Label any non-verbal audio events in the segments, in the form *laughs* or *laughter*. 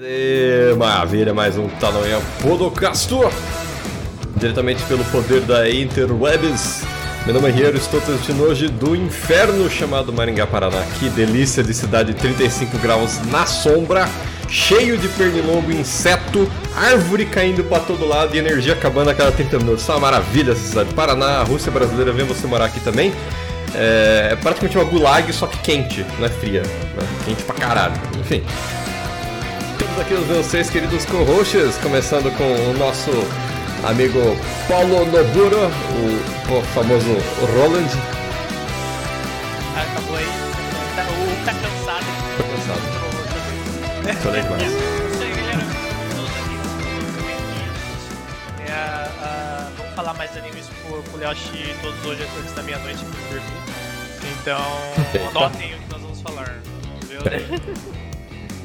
E, maravilha, mais um Tanoia Podocastor Diretamente pelo poder da Interwebs Meu nome é Riero, estou transmitindo hoje do inferno chamado Maringá, Paraná Que delícia de cidade, 35 graus na sombra Cheio de pernilongo, inseto, árvore caindo para todo lado e energia acabando a cada 30 minutos é uma maravilha essa cidade Paraná, Rússia brasileira, vem você morar aqui também é, é praticamente uma gulag, só que quente, não é fria. Né? Quente pra caralho. Enfim. Temos aqui os meus seis queridos co-hosts, começando com o nosso amigo Paulo Noburo, o, o famoso Roland. Acabou aí. Tá, o tá cansado. Tô cansado. Aí, galera. É, ah, vamos falar mais animes Léo assistir todos hoje antes da meia-noite pra dormir. Então, anotem o que nós vamos falar. Viu? *laughs*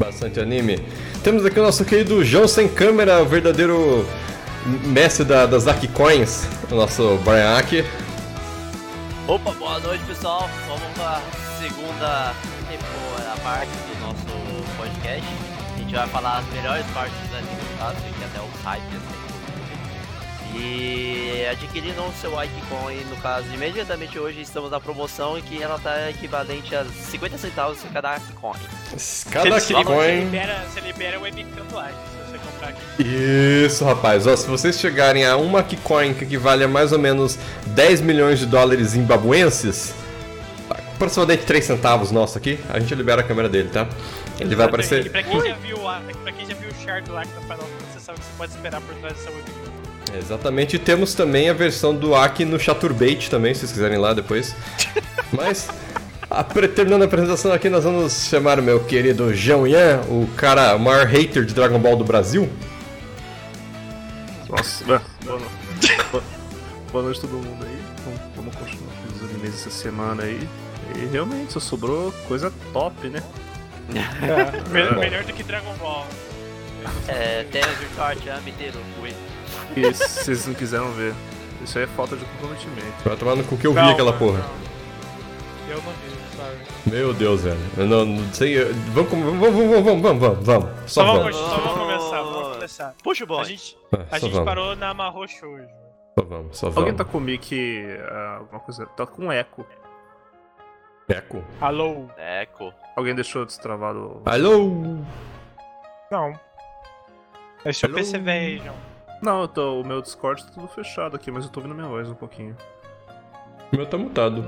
Bastante anime. Temos aqui o nosso querido João Sem Câmera, o verdadeiro mestre da, das Aki Coins, o nosso Brian Aki. Opa, boa noite pessoal. Vamos para segunda temporada parte do nosso podcast. A gente vai falar as melhores partes do anime do caso, que até o hype assim. E adquirindo o seu Icon, no caso, imediatamente hoje estamos na promoção em que ela está equivalente a 50 centavos cada Icon. Cada Aki Você libera, você libera o like se você comprar aqui. Isso, rapaz. Ó, se vocês chegarem a uma Kikoin que equivale a mais ou menos 10 milhões de dólares zimbabuenses, aproximadamente 3 centavos nosso aqui, a gente libera a câmera dele, tá? Ele vai E aparecer. pra quem já viu, a- pra quem já viu o Shard lá no Final Fantasy, você sabe que você pode esperar por trás dessa webcam. Exatamente. E temos também a versão do Aki no Chaturbate também, se vocês quiserem ir lá depois. *laughs* Mas, a, terminando a apresentação aqui, nós vamos chamar o meu querido João Yan, o cara, o maior hater de Dragon Ball do Brasil. Nossa, boa, *laughs* boa, noite a todo mundo aí. Vamos, vamos continuar com os animes essa semana aí. E realmente só sobrou coisa top, né? Me- *laughs* Melhor do que Dragon Ball. É, tem o Virtual Jam inteiro, fui. E se vocês não quiseram ver, isso aí é falta de comprometimento. Vai tomar no cu que eu vi Não, aquela não, porra. não. Eu não vi, sorry. Meu Deus, velho. Eu não, não sei. eu- Vamos, vamos, vamos, vamos, vamos, vamos, vamos, vamos. Só Só vamos, vamos. só vamos começar, vamos começar. Puxa o A gente, Ah, a gente vamos. parou na Marrocho hoje. Só vamos, só Alguém vamos. tá comigo que. ah, alguma coisa. Tá com eco. Eco. Alô? Eco. Alguém deixou destravado. Alô? Não. É seu Alô? PC velho, João. Não, eu tô, o meu Discord tá tudo fechado aqui, mas eu tô ouvindo minha voz um pouquinho. O meu tá mutado.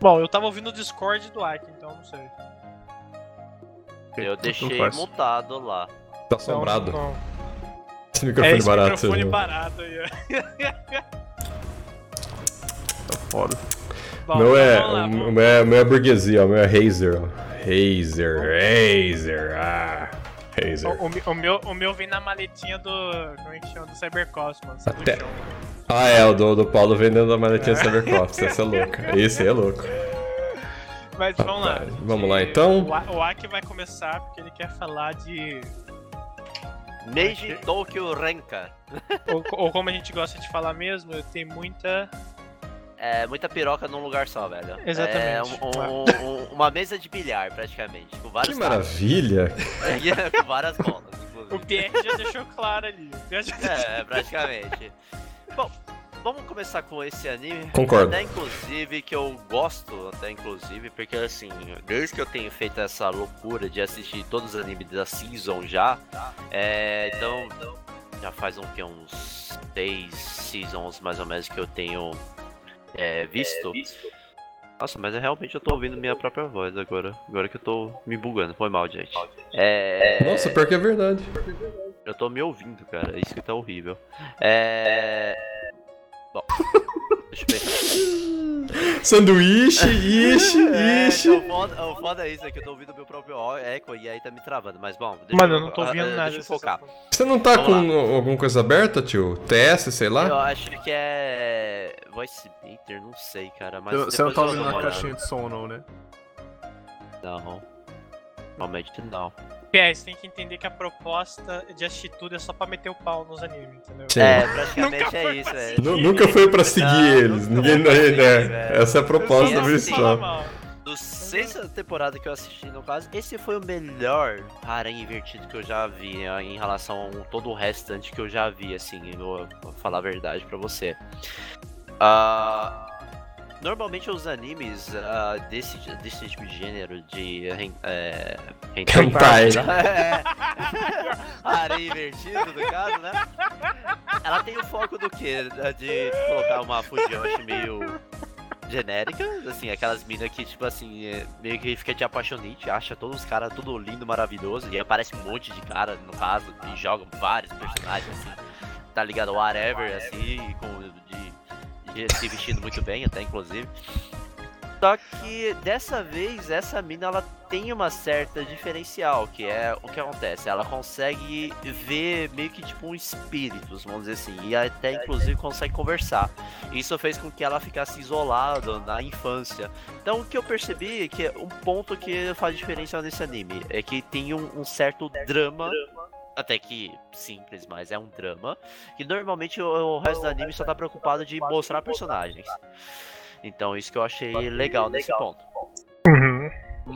Bom, eu tava ouvindo o Discord do Ike, então não sei. Eu tanto deixei mutado lá. Tá Então, assombrado. não. Esse É microfone esse barato. microfone seu. barato aí, ó. Tá foda. Bom, O meu é, vamos lá, o meu é, o meu é burguesia, o meu é Razer, ó. Razer, Razer, ah. Razer. O, o mi- o meu, o meu vem na maletinha do. Como é que chama? Do Cybercosmos. do Até- chão. Ah, é, o do, do Paulo vendendo a maletinha Cybercroft, essa é louca. Esse aí é louco. Mas vamos lá. Rapaz, vamos lá, então. O, o Aki vai começar porque ele quer falar de. Meiji Tokyo Renka. Ou, ou como a gente gosta de falar mesmo, tem muita. É muita piroca num lugar só, velho. Exatamente. É um- um- um- uma mesa de bilhar, praticamente. Com Que maravilha. *laughs* com várias bolas, O inclusive. Pierre já deixou claro ali. O Pierre já- É, praticamente. Bom, vamos começar com esse anime. Concordo. Até inclusive que eu gosto, até inclusive, porque assim, desde que eu tenho feito essa loucura de assistir todos os animes da season já, é, então já faz um, que, uns seis seasons mais ou menos que eu tenho é, visto. Nossa, mas é, realmente eu tô ouvindo minha própria voz agora. Agora que eu tô me bugando. Foi mal, gente. É. Nossa, pior que é verdade. Eu tô me ouvindo, cara. Isso que tá horrível. É. Bom. *laughs* Eu. Sanduíche, ishi, *laughs* É, ishi. o foda, o foda é isso, é que eu tô ouvindo meu próprio eco e aí tá me travando. Mas bom, deixa Mano, eu não tô ouvindo ah, ah, nada. Deixa eu focar. Você não tá Vamos com alguma coisa aberta, tio? TS, sei Eu lá? acho que é. Voice Meter, não sei, cara. Mas Você não tá eu ouvindo na caixinha de som, não, né? Não. Realmente não. Pierre, você tem que entender que a proposta de assistir tudo é só pra meter o pau nos animes, entendeu? Sim. É, *laughs* praticamente Nunca é foi isso, é. Nu- Nunca foi pra seguir Não, eles. nunca Ninguém. foi pra seguir, né? velho. Essa é a proposta do mal. dos seis temporadas que eu assisti, no caso, esse foi o melhor harém invertido que eu já vi né, em relação a todo o restante que eu já vi, assim, eu vou, vou falar a verdade pra você. Ah, normalmente os animes ah, desse, desse tipo de gênero, de é, *laughs* Hentai. *laughs* é, *laughs* harém invertido, no caso, né? Ela tem o foco do quê? De colocar uma Fujoshi meio genérica, assim, aquelas minas que, tipo assim, é, meio que fica de apaixonite, acha todos os caras tudo lindo, maravilhoso, e aí aparece um monte de cara, no caso, e jogam vários personagens, assim, tá ligado? Whatever, assim, com, se vestindo muito bem, até, inclusive. Só que dessa vez essa mina ela tem uma certa diferencial, que é o que acontece, ela consegue ver meio que tipo um espíritos, vamos dizer assim, e até inclusive consegue conversar. Isso fez com que ela ficasse isolada na infância. Então o que eu percebi é que um ponto que faz diferença nesse anime é que tem um, um certo drama até que simples, mas é um drama. Que normalmente o, o resto do anime só tá preocupado de mostrar personagens. Então isso que eu achei legal nesse ponto. Uhum.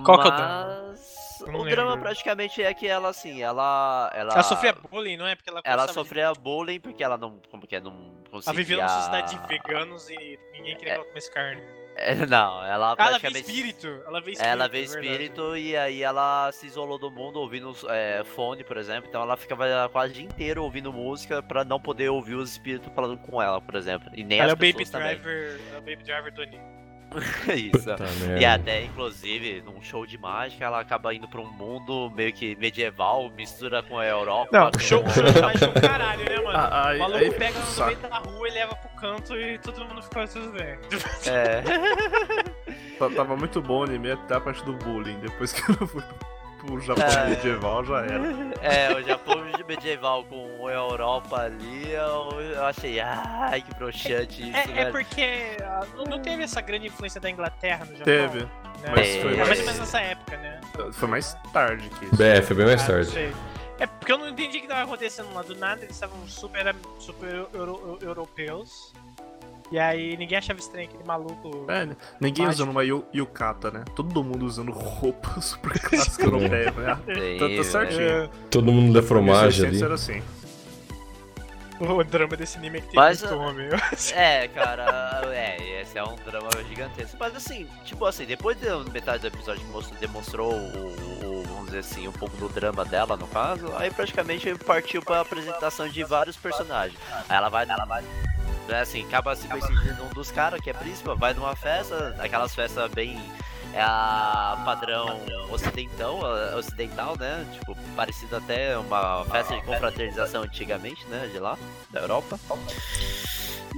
Qual que é o drama? O drama lembro. praticamente é que ela assim, ela ela Ela sofria bullying, não é? Porque ela, ela gostava de- sofria bullying porque ela não como que é, não conseguia Ela vivia numa sociedade de veganos e ninguém queria que ela comesse carne. É, *laughs* não, ela ela vê espírito. Ela vê espírito. ela vê é verdade. espírito e aí ela se isolou do mundo ouvindo é, fone, por exemplo. Então ela ficava quase o dia inteiro ouvindo música pra não poder ouvir os espíritos falando com ela, por exemplo. E nem Ela é as o baby também. driver. É o baby driver do anime. *laughs* Isso. Puta E merda. até, inclusive, num show de mágica, ela acaba indo pra um mundo meio que medieval, mistura com a Europa. Não, com- show, show de mágica é um caralho, né, mano? Ah, aí- o maluco aí pega no meio da rua e leva pro canto e todo mundo fica tudo bem. É. *laughs* Tava muito bom o anime até a parte do bullying. Depois que eu fui pro Japão É. medieval, já era. *laughs* É, o Japão medieval com a Europa ali, eu, eu achei, ai, que broxante isso, É, é porque ah, não- teve essa grande influência da Inglaterra no Japão. Teve. né? mas foi é mais mais- ou menos nessa época, né? Foi mais tarde que isso. É, foi bem mais Ah, tarde. sei. É porque eu não entendi o que tava acontecendo lá. Do nada eles estavam super, super euro- euro- europeus. E aí ninguém achava estranho aquele maluco. É, né? ninguém Mágico. usando uma yu- yukata, né? Todo mundo usando roupa *laughs* super *laughs* clássica europeia, né? Sim, Tá, tá certinho. É, Todo mundo da fromagem ali. 1600 era assim. o drama desse anime é que tem Mas, muito homem. *laughs* É, cara, é, esse é um drama gigantesco. Mas assim, tipo assim, depois de metade do episódio que mostrou, demonstrou o, o- vamos dizer assim, um pouco do drama dela, no caso, aí praticamente partiu pra apresentação de vários personagens. Aí ela vai, ela vai. É assim, acaba se coincidindo um dos caras, que é príncipe, vai numa festa, aquelas festas bem. É a padrão ocidental, ocidental, né? Tipo, parecido até uma festa de confraternização antigamente, né? De lá, da Europa.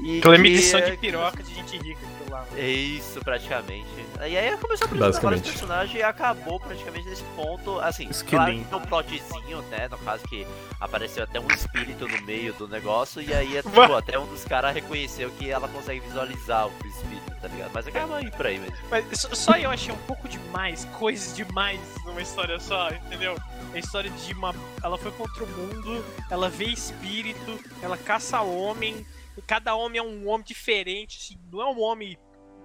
E Aquela que- de piroca de gente rica lá. é Isso, praticamente. E aí começou a apresentar vários personagens e acabou praticamente nesse ponto, assim, Esquilinho. claro que tem um plotzinho, né, no caso que apareceu até um espírito no meio do negócio e aí *laughs* tipo, até um dos caras reconheceu que ela consegue visualizar o espírito, tá ligado? Mas acaba aí por aí mesmo. Mas só- eu achei um pouco demais, coisas demais numa história só, entendeu? A história de uma. Ela foi contra o mundo, ela vê espírito, ela caça homem, cada homem é um homem diferente, assim, não é um homem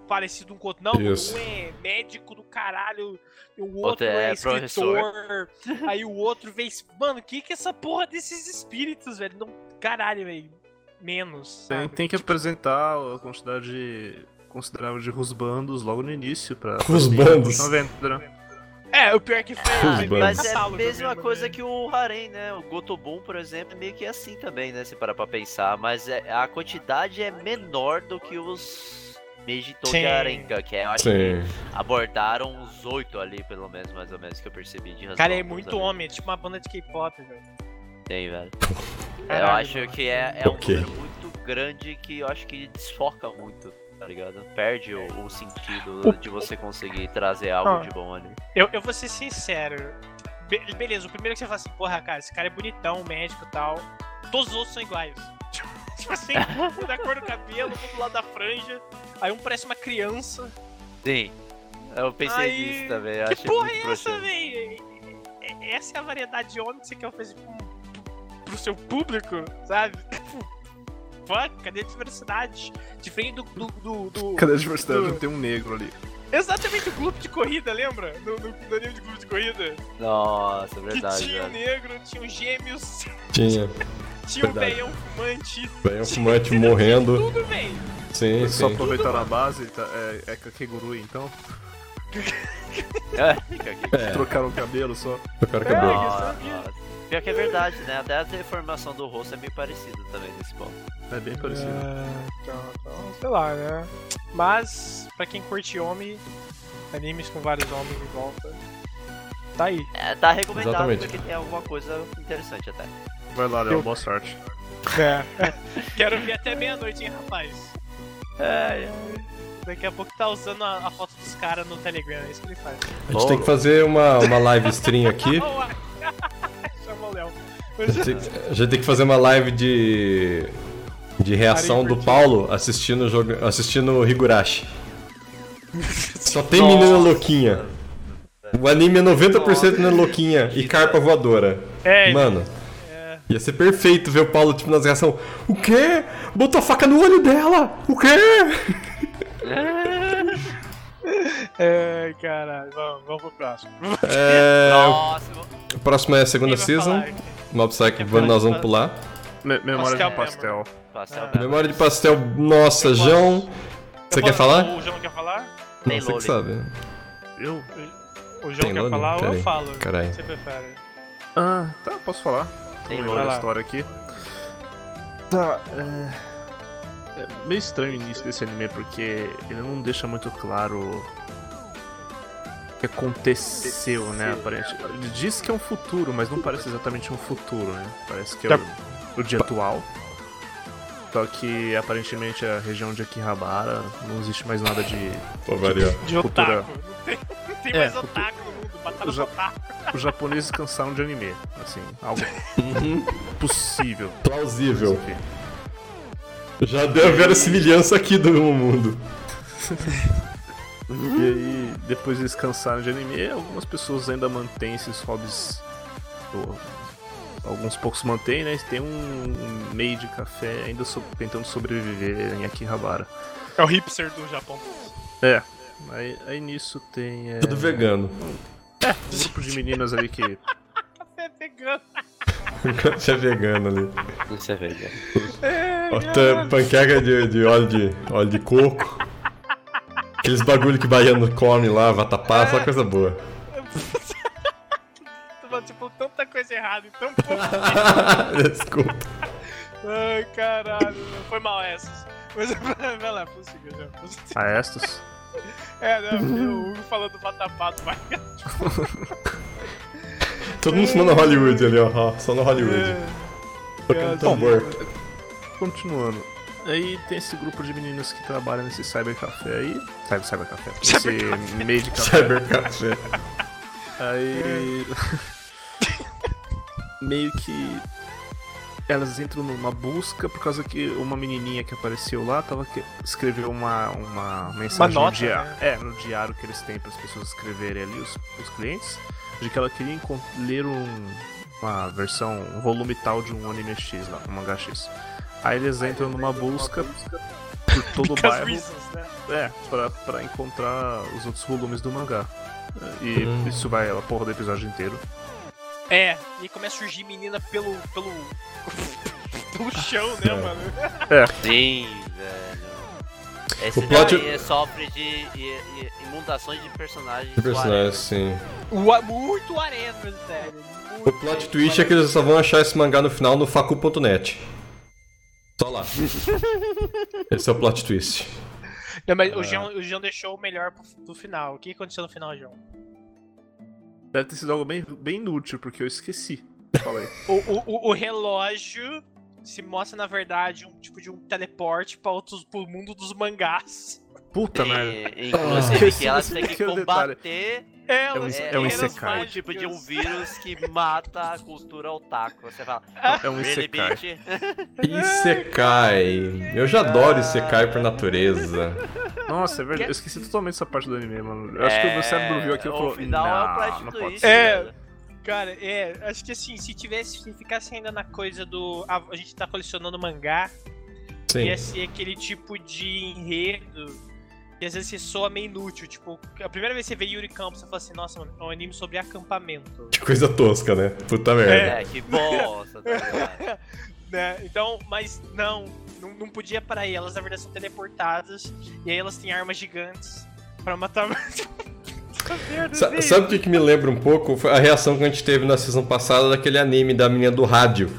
parecido um com o outro, não. Isso. Um é médico do caralho, o outro, Outro é é escritor, aí o outro vê. es- Mano, o que que é essa porra desses espíritos, velho? Não, caralho, velho. Menos. Tem, tem que apresentar a quantidade considerável de rusbandos logo no início pra. pra Rusbandos. Estão vendo, né? É, o pior é que foi. Bandos. Mas é a mesma mesmo, coisa né? que o Harem, né? O Gotobun, por exemplo, é meio que assim também, né? Se parar pra pensar. Mas é- a quantidade é menor do que os Sim. Arenga, que é, eu acho que Sim. abordaram uns oito ali, pelo menos, mais ou menos, que eu percebi de Cara, é muito ali. homem, é tipo uma banda de K-pop, velho. Tem, velho. eu Caralho, acho mano. que é, é um número muito grande que eu acho que desfoca muito, tá ligado? Perde o, o sentido O- de você conseguir trazer algo Ah. de bom ali. Eu, eu vou ser sincero. Be- beleza, o primeiro que você fala assim, porra, cara, esse cara é bonitão, médico e tal. Todos os outros são iguais. *laughs* tipo assim, um da cor do cabelo, um do lado da franja. Aí um parece uma criança. Sim. Eu pensei Aí, nisso também. eu Que achei porra muito é essa? É- Essa é a variedade de homem que você quer oferecer pro, pro seu público, sabe? Fuck, cadê a diversidade? Diferente do. do, do, do- Cadê a diversidade? Do- Não tem um negro ali. Exatamente o clube de corrida, lembra? No, no, no anime de clube de corrida. Nossa, Que verdade. tinha o velho. negro, tinha os gêmeos, Tinha. *laughs* tinha o Verdade. veião fumante. Um fumante morrendo. Tudo, velho. Sim, Só sim. aproveitar a base, tá, é, é Kakegurui então. É. É, *laughs* Trocaram o cabelo só. quero É, cabelo. nossa. Pior que é verdade, né? Até a deformação do rosto é meio parecida também nesse ponto. É bem parecido. Então, então, sei lá, né? Mas, pra quem curte homem, animes com vários homens em volta, tá aí. É, tá recomendado Exatamente. porque tem alguma coisa interessante até. Vai lá, Léo, boa sorte. É. *laughs* Quero ver até meia-noite, hein, rapaz? Ai, ai. Daqui a pouco tá usando a, a foto dos caras no Telegram, é isso que ele faz. A gente tem que fazer uma, uma live stream aqui. *laughs* Léo. A gente, tem, a gente tem que fazer uma live de. de reação do Paulo assistindo o jogo, assistindo o Higurashi. *laughs* Só tem menina louquinha. O anime é 90% menina louquinha e carpa voadora. É, Mano, é. ia ser perfeito ver o Paulo tipo nas reações. O quê? Botou a faca no olho dela! O quê? *laughs* É, caralho. Vamos, vamos pro próximo. É, *laughs* Próximo. O próximo é a segunda season. Mob Psycho, nós vamos pular. Me- memória Pastel de pastel. Pastel É. Memória de pastel, nossa, João. Você Eu quer posso- falar? O João quer falar? Tem Não, você que sabe. Eu? O João Tem quer Loli? falar ou eu falo? carai. O que você prefere? Ah, tá, posso falar. Tem Tô Loli. lembrando lá. a história aqui. Tá, é... é meio estranho o início desse anime porque ele não deixa muito claro que aconteceu, né, aparente. Ele diz que é um futuro, mas não parece exatamente um futuro, né? Parece que é o, o dia atual. Só que aparentemente a região de Akihabara não existe mais nada de. Pô, variou. De Cultura- otaku. Não tem, não tem É, mais cultu- otaku no mundo. Mataram os Já- otaku. Os japoneses cansaram de anime. Assim, algo *laughs* possível. Plausível. Já deu a verossimilhança aqui do meu mundo. *laughs* E aí, depois eles cansaram de anime, algumas pessoas ainda mantêm esses hobbies. alguns poucos mantêm, né? Tem um meio de café ainda so- tentando sobreviver em Akihabara. É o hipster do Japão. É. Aí, aí nisso tem. É, Tudo vegano. um grupo de meninas ali que. *laughs* Café vegano. *laughs* Café vegano ali. Isso é. Ó, tem panqueca de, de óleo de óleo de coco. Aqueles bagulho que baiano come lá, vatapá, só coisa boa. *laughs* Tipo, tanta coisa errada e tão pouco. *laughs* Desculpa. Ai, caralho. Foi mal essas. Mas *laughs* vai lá, prossiga já. prossiga. A Estos. É, né? O Hugo falando do vatapado, vai. Todo mundo no Hollywood ali, ó. Só no Hollywood. Tocando tambor. Continuando. Aí tem esse grupo de meninas que trabalham nesse cybercafé aí. Cyber, *laughs* cybercafé. Esse meio de café. Cybercafé. Aí. *laughs* meio que. Elas entram numa busca por causa que uma menininha que apareceu lá tava que... escreveu uma, uma mensagem nota, no diário. né? É, no diário que eles têm para as pessoas escreverem ali, os, os clientes, de que ela queria ler um, uma versão, um volume tal de um anime X lá, um mangá X. Aí eles entram numa busca por *laughs* todo o bairro. reasons, né? É, pra, pra encontrar os outros volumes do mangá. E Hum. isso vai a porra do episódio inteiro. É, e começa a surgir menina pelo. pelo. *laughs* pelo chão, né, É. mano? Sim, velho. Esse O plot- daí sofre de i- imutações de personagens. Que personagem, sim. O, muito arena, sério. Muito O plot twist é que eles só vão achar esse mangá no final no facu.net. Só lá. Esse é o plot twist. Não, mas Ah. o, João, o João deixou o melhor pro, do final. O que aconteceu no final, João? Deve ter sido algo bem, bem inútil, porque eu esqueci. Falei. *laughs* O, o- o relógio se mostra, na verdade, um tipo de um teleporte para outros pro mundo dos mangás. Puta merda. E, inclusive Esqueci que elas têm que detalhe. combater É, É um- é, têm um isekai. um tipo de um vírus que mata a cultura otaku. Você fala, É um Isekai. Isekai. Eu já adoro Isekai por natureza. Nossa, é verdade. Eu esqueci totalmente essa parte do anime, mano. Eu acho que o meu cérebro viu aquilo e o falou. final é o Não, plot não pode ser. É. velho. Cara, é, acho que assim, se tivesse, se ficasse ainda na coisa do. A, a gente tá colecionando mangá, Sim. ia ser aquele tipo de enredo E às vezes você soa meio inútil. Tipo, a primeira vez que você vê Yuri Campos, você fala assim, nossa, mano, é um anime sobre acampamento. Que coisa tosca, né? Puta merda. É, que bosta, tá ligado? *laughs* né? Então, mas não, não, não podia parar aí. Elas na verdade são teleportadas. E aí elas têm armas gigantes pra matar. *laughs* Puta merda, Sa- sabe o que, que me lembra um pouco? Foi a reação que a gente teve na season passada daquele anime da menina do rádio.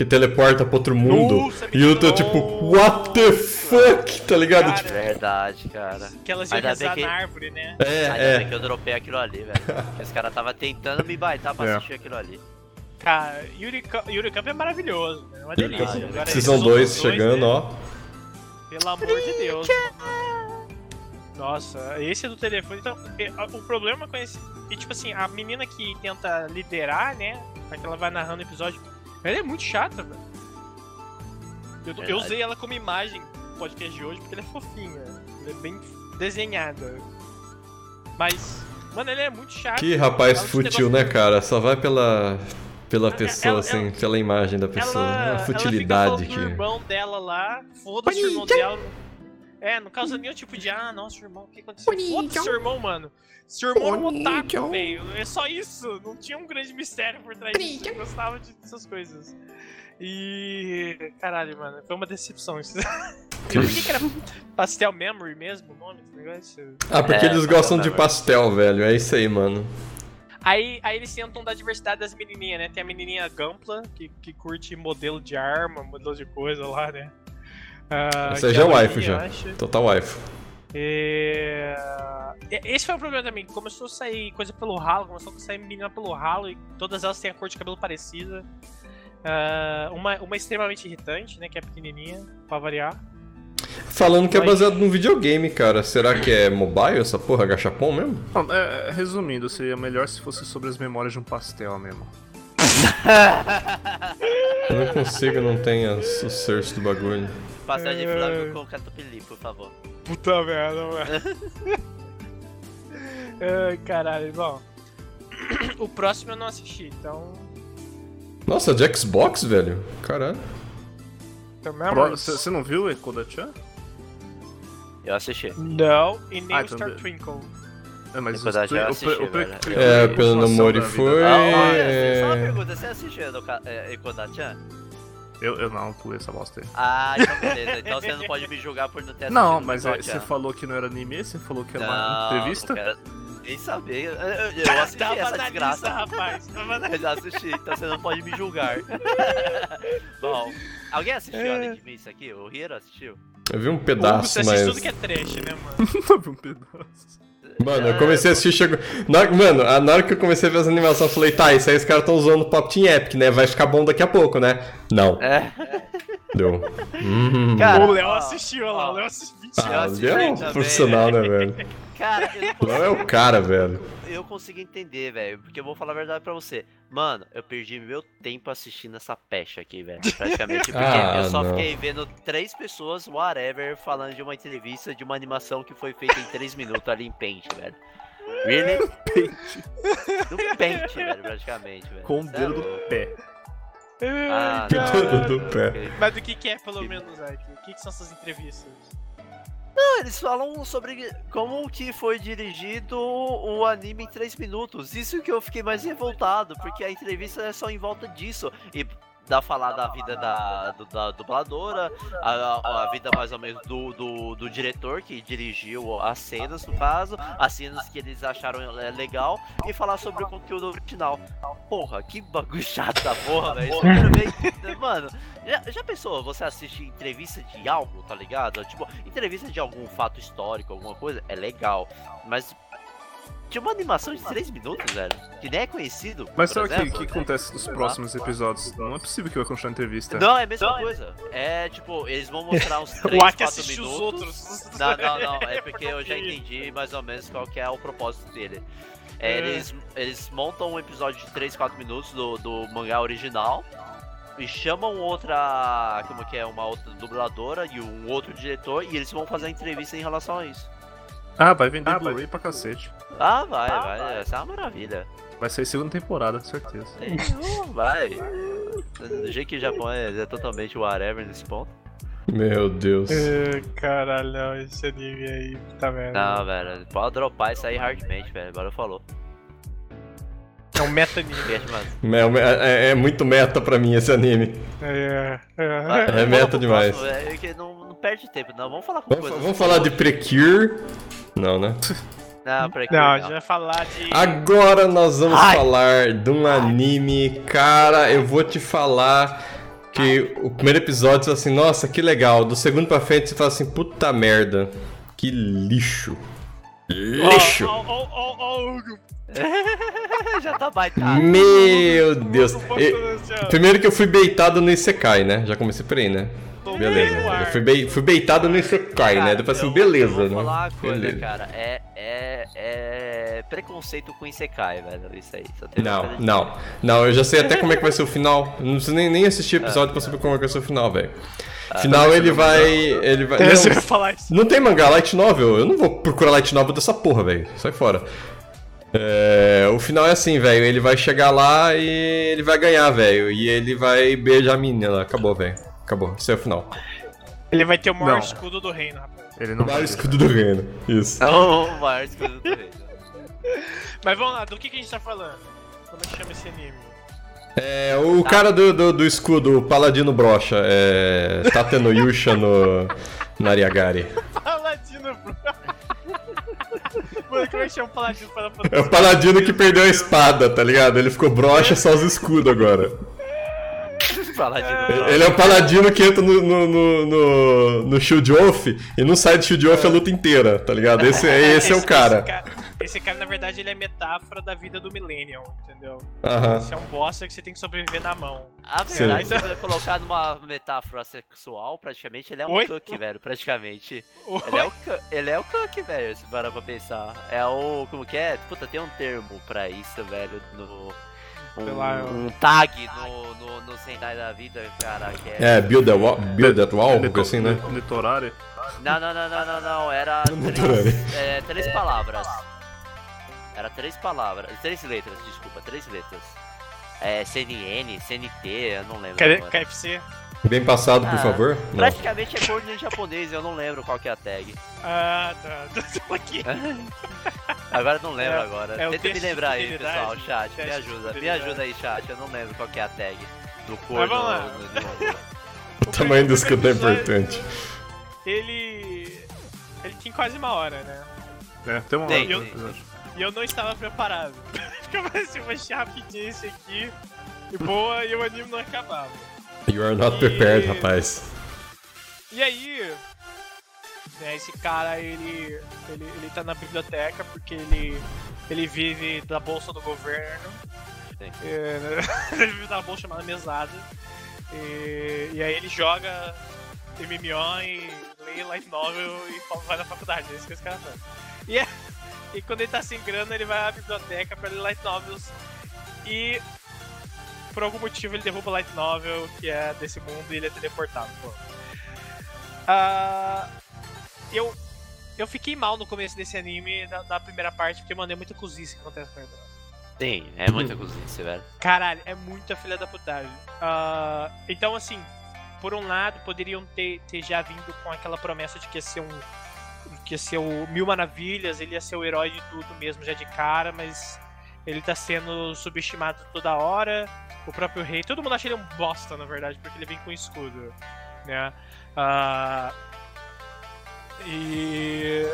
Que teleporta pra outro mundo. Nossa, e eu tô menina, tipo, what the fuck? Tá ligado? Cara, Tipo, Verdade, cara. Que elas iam rezar que- na árvore, né? É, é. que eu dropei aquilo ali, velho. Porque os caras tava tentando me baitar pra É. assistir aquilo ali. Cara, Yuri, Yuri Camp é maravilhoso, né? É uma delícia. Camp. Agora, Season esses 2 outros dois, chegando, né? ó. Pelo amor de Deus. Nossa, esse é do telefone. Então, é, o problema com esse. E tipo assim, a menina que tenta liderar, né? A que ela vai narrando o episódio, ela é muito chata, velho. Eu, eu usei ela como imagem no podcast de hoje porque ela é fofinha. Ela é bem desenhada. Mas, mano, ela é muito chata. Que rapaz Ela- fútil, negócio- né, cara? Só vai pela. Pela Ela- pessoa, ela- assim, pela imagem da pessoa. Ela, Uma ela futilidade que. irmão dela lá, foda-se o irmão dela. É, não causa nenhum tipo de, ah, nossa, irmão, o que aconteceu? Foda-se seu irmão, mano. Seu irmão é um otaku, velho. É só isso. Não tinha um grande mistério por trás disso. Eu gostava de- dessas coisas. E. Caralho, mano, foi uma decepção isso. Por que, que era Pastel Memory mesmo o nome do negócio? Ah, porque É, eles gostam de pastel, velho. É isso aí, mano. Aí, aí eles tentam dar diversidade das menininhas, né? Tem a menininha Gampla, que, que curte modelo de arma, modelo de coisa lá, né? Essa que já é waifu ia, já. Total wife. É... e- Esse foi o problema também. Começou a sair coisa pelo ralo, começou a sair menina pelo ralo e todas elas têm a cor de cabelo parecida. Ah, uma, uma extremamente irritante, né? Que é pequenininha, pra variar. Falando que é Mas- baseado num videogame, cara. Será que é mobile essa porra, gachapon mesmo? Não, é, resumindo, seria melhor se fosse sobre as memórias de um pastel mesmo. Eu não consigo, não tenho as- o search do bagulho. Pastel de É. flango com catupiry, por favor. Puta merda, mano. *laughs* Ai, caralho, bom. O próximo eu não assisti, então. Nossa, de Xbox, velho? Caralho. então Memories. Você não viu o Echo da Chan? Eu assisti. Não, e nem Ah, o então Star Twinkle. É, mas Chan eu o assisti, velho. pre- É, pelo Namori foi. Ah, olha, é. só uma pergunta, você assistiu é, Ekodachan? Eu, eu não pulei essa bosta aí. Ah, então beleza. Então você não pode me julgar por não ter assistido Não, mas é, você falou que não era anime, você falou que era uma Não, entrevista. não quero nem saber. Eu, eu- eu assisti Tava essa desgraça. lista, rapaz. Tava *laughs* na Eu já assisti, então você não pode me julgar. *laughs* Bom, alguém assistiu além de mim isso aqui? O Hiro assistiu? Eu vi um Hugo, pedaço, você assiste mas. tudo que é trash, né, mano? *laughs* Tava um pedaço. Mano, eu comecei a assistir, chegou. Na, mano, a- na hora que eu comecei a ver as animações, eu falei, tá, isso aí os caras estão usando o Pop Team Epic, né? Vai ficar bom daqui a pouco, né? Não, É. deu. Hum. Cara, o Léo assistiu, olha lá. O Léo assistiu. ah, eu assisti Léo é um profissional, né, velho? Cara, eu é o cara, velho. eu consigo entender, velho. Porque eu vou falar a verdade pra você. Mano, eu perdi meu tempo assistindo essa pecha aqui, velho. Praticamente. Porque *laughs* Ah, eu só não. fiquei vendo três pessoas, whatever, falando de uma entrevista de uma animação que foi feita em três minutos ali em Paint, velho. Really? *laughs* No Paint, velho, praticamente, velho. Com o Cê é dedo do pé. Ah. *laughs* Do pé. Mas do que, que é, pelo menos, Ike? O que, que são essas entrevistas? Eles falam sobre como que foi dirigido o anime em 3 minutos. Isso que eu fiquei mais revoltado, porque a entrevista é só em volta disso. E dá falar da vida da, do- da dubladora, a, a- a vida mais ou menos do, do, do diretor que dirigiu as cenas, no caso, as cenas que eles acharam é, legal, e falar sobre o conteúdo original. Porra, que bagulho chato da porra, velho. *laughs* Mano, já, já pensou, você assiste entrevista de algo, tá ligado? Tipo, entrevista de algum fato histórico, alguma coisa, é legal. Mas tinha uma animação de 3 minutos, velho. Que nem é conhecido. Mas por sabe o que, que acontece nos próximos episódios? Não é possível que vai continuar a entrevista. Não, é a mesma coisa. É tipo, eles vão mostrar uns *laughs* 3, O 4 Ike assistiu os minutos. outros. Não, não, não. *laughs* É porque eu já entendi mais ou menos qual que é o propósito dele. É, É. Eles, eles montam um episódio de 3, 4 minutos do, do mangá original e chamam outra. Como que é? Uma outra dubladora e um outro diretor e eles vão fazer a entrevista em relação a isso. Ah, vai vender Blu-ray pra cacete. Ah, vai, vai. Essa é uma maravilha. Vai sair segunda temporada, certeza. Tem, uh, vai. Do jeito que o Japão é, é totalmente whatever nesse ponto. Meu Deus. É, Caralho, não, esse anime aí, tá vendo? Não, velho, pode dropar isso aí hardmente, velho. Agora falou. É um meta anime. Mas... É, é, é muito meta pra mim esse anime. É, é. Ah, É meta demais. próximo, é que não, não perde tempo, não. Vamos falar com Vamos, coisas. vamos falar de Precure? Não, né? Não, pra Não, a gente vai falar de. Agora nós vamos Ai. falar de um anime. Cara, eu vou te falar que o primeiro episódio você fala assim, nossa, que legal. Do segundo pra frente você fala assim, puta merda. Que lixo. Lixo. Ó, ó, ó, ó, o Hugo. Já tá baitado. Meu Deus. E- pronunciar? Primeiro que eu fui beitado no Isekai, né? Já comecei por aí, né? Beleza. Eu fui, bei- fui beitado no Isekai, né? Depois assim, beleza, né? vou falar uma coisa, Beleza. cara. É, é, é preconceito com Isekai, velho. Isso aí. Só tem uma Não, não. Não, eu já sei até como é que vai ser o *laughs* final. Não preciso nem, nem assistir episódio pra saber como é que vai ser o final, velho. Final ele vai. Ele vai. É, você Não, vai falar isso. não tem mangá light novel? Eu não vou procurar light novel dessa porra, velho. Sai fora. É, o final é assim, velho. Ele vai chegar lá e ele vai ganhar, velho. E ele vai beijar a menina. Acabou, velho. Acabou. Isso é o final. Ele vai ter o maior Não. escudo do reino, rapaz. Ele não Vai o escudo do reino. Isso. Não, o maior escudo do reino. *laughs* Mas vamos lá, do que, que a gente tá falando? Como é que chama esse anime? É, o cara do, do, do escudo, o Paladino Brocha, é. Tateno Yusha no. Nariagari. *laughs* Paladino, bro. Mano, como é que chama o Paladino para É o paladino que perdeu a espada, tá ligado? Ele ficou broxa só os escudos agora. Falar de Ele é o paladino que entra no, no, no, no, no Shield Off e não sai do Shield Off a luta inteira, tá ligado? Esse, é- *laughs* esse é o cara. Esse cara, na verdade, ele é metáfora da vida do Millennium, entendeu? Aham. Esse é um bosta que você tem que sobreviver na mão. A Sim. verdade, se você colocar numa metáfora sexual, praticamente, ele é um Oi? cook, velho. Praticamente. Oi? Ele é o, ele é o cook, velho, se parar pra pensar. É o. Como que é? Puta, tem um termo pra isso, velho, no. Um, Sei lá, eu- um tag no, no, no Sentai da vida, cara, que é. É, build, the wall, build that wall, algo assim, né? Litorare? Não, não, não, não, não, não. Era *laughs* três, é, três palavras. Era três palavras. Três letras, desculpa, três letras. É, CNN, CNT, eu não lembro. K- agora. KFC? Bem passado, por Ah, favor. Não. Praticamente é corno em japonês, eu não lembro qual que é a tag. Ah, tá. *laughs* Tô aqui. *laughs* Agora eu não lembro É- agora. é Tenta me lembrar aí, pessoal. Chat, me ajuda. Me ajuda aí, chat. Eu não lembro qual que é a tag do Mas corno. vamos lá. no- *laughs* O tamanho do escudo é importante. Ele. Ele tinha quase uma hora, né? É, tem uma Tem, hora, tem. eu acho. E eu não estava preparado. *laughs* Ficava assim, uma esse aqui. E boa, e o anime não acabava. You are not prepared, rapaz. E aí, né, esse cara, ele, ele, ele tá na biblioteca porque ele, ele vive da bolsa do governo. É, *laughs* ele vive da bolsa chamada mesada. E, e aí ele joga MMO e lê light novel e vai na faculdade, é isso que esse cara faz. E, é- *laughs* e quando ele tá sem grana, ele vai à biblioteca pra ler light novels e por algum motivo ele derruba o light novel que é desse mundo e ele é teleportado. Pô. Ah, eu, eu fiquei mal no começo desse anime, da, da primeira parte, porque, mano, é muita cozice que acontece com ele. Sim, é muita cozice, velho. Caralho, é muita filha da putagem. Ah, então, assim, por um lado, poderiam ter, ter já vindo com aquela promessa de que ia ser um. que ia ser o Mil Maravilhas, ele ia ser o herói de tudo mesmo, já de cara, mas ele tá sendo subestimado toda hora. O próprio rei, todo mundo acha ele um bosta, na verdade, porque ele vem com escudo, né? Ah, e.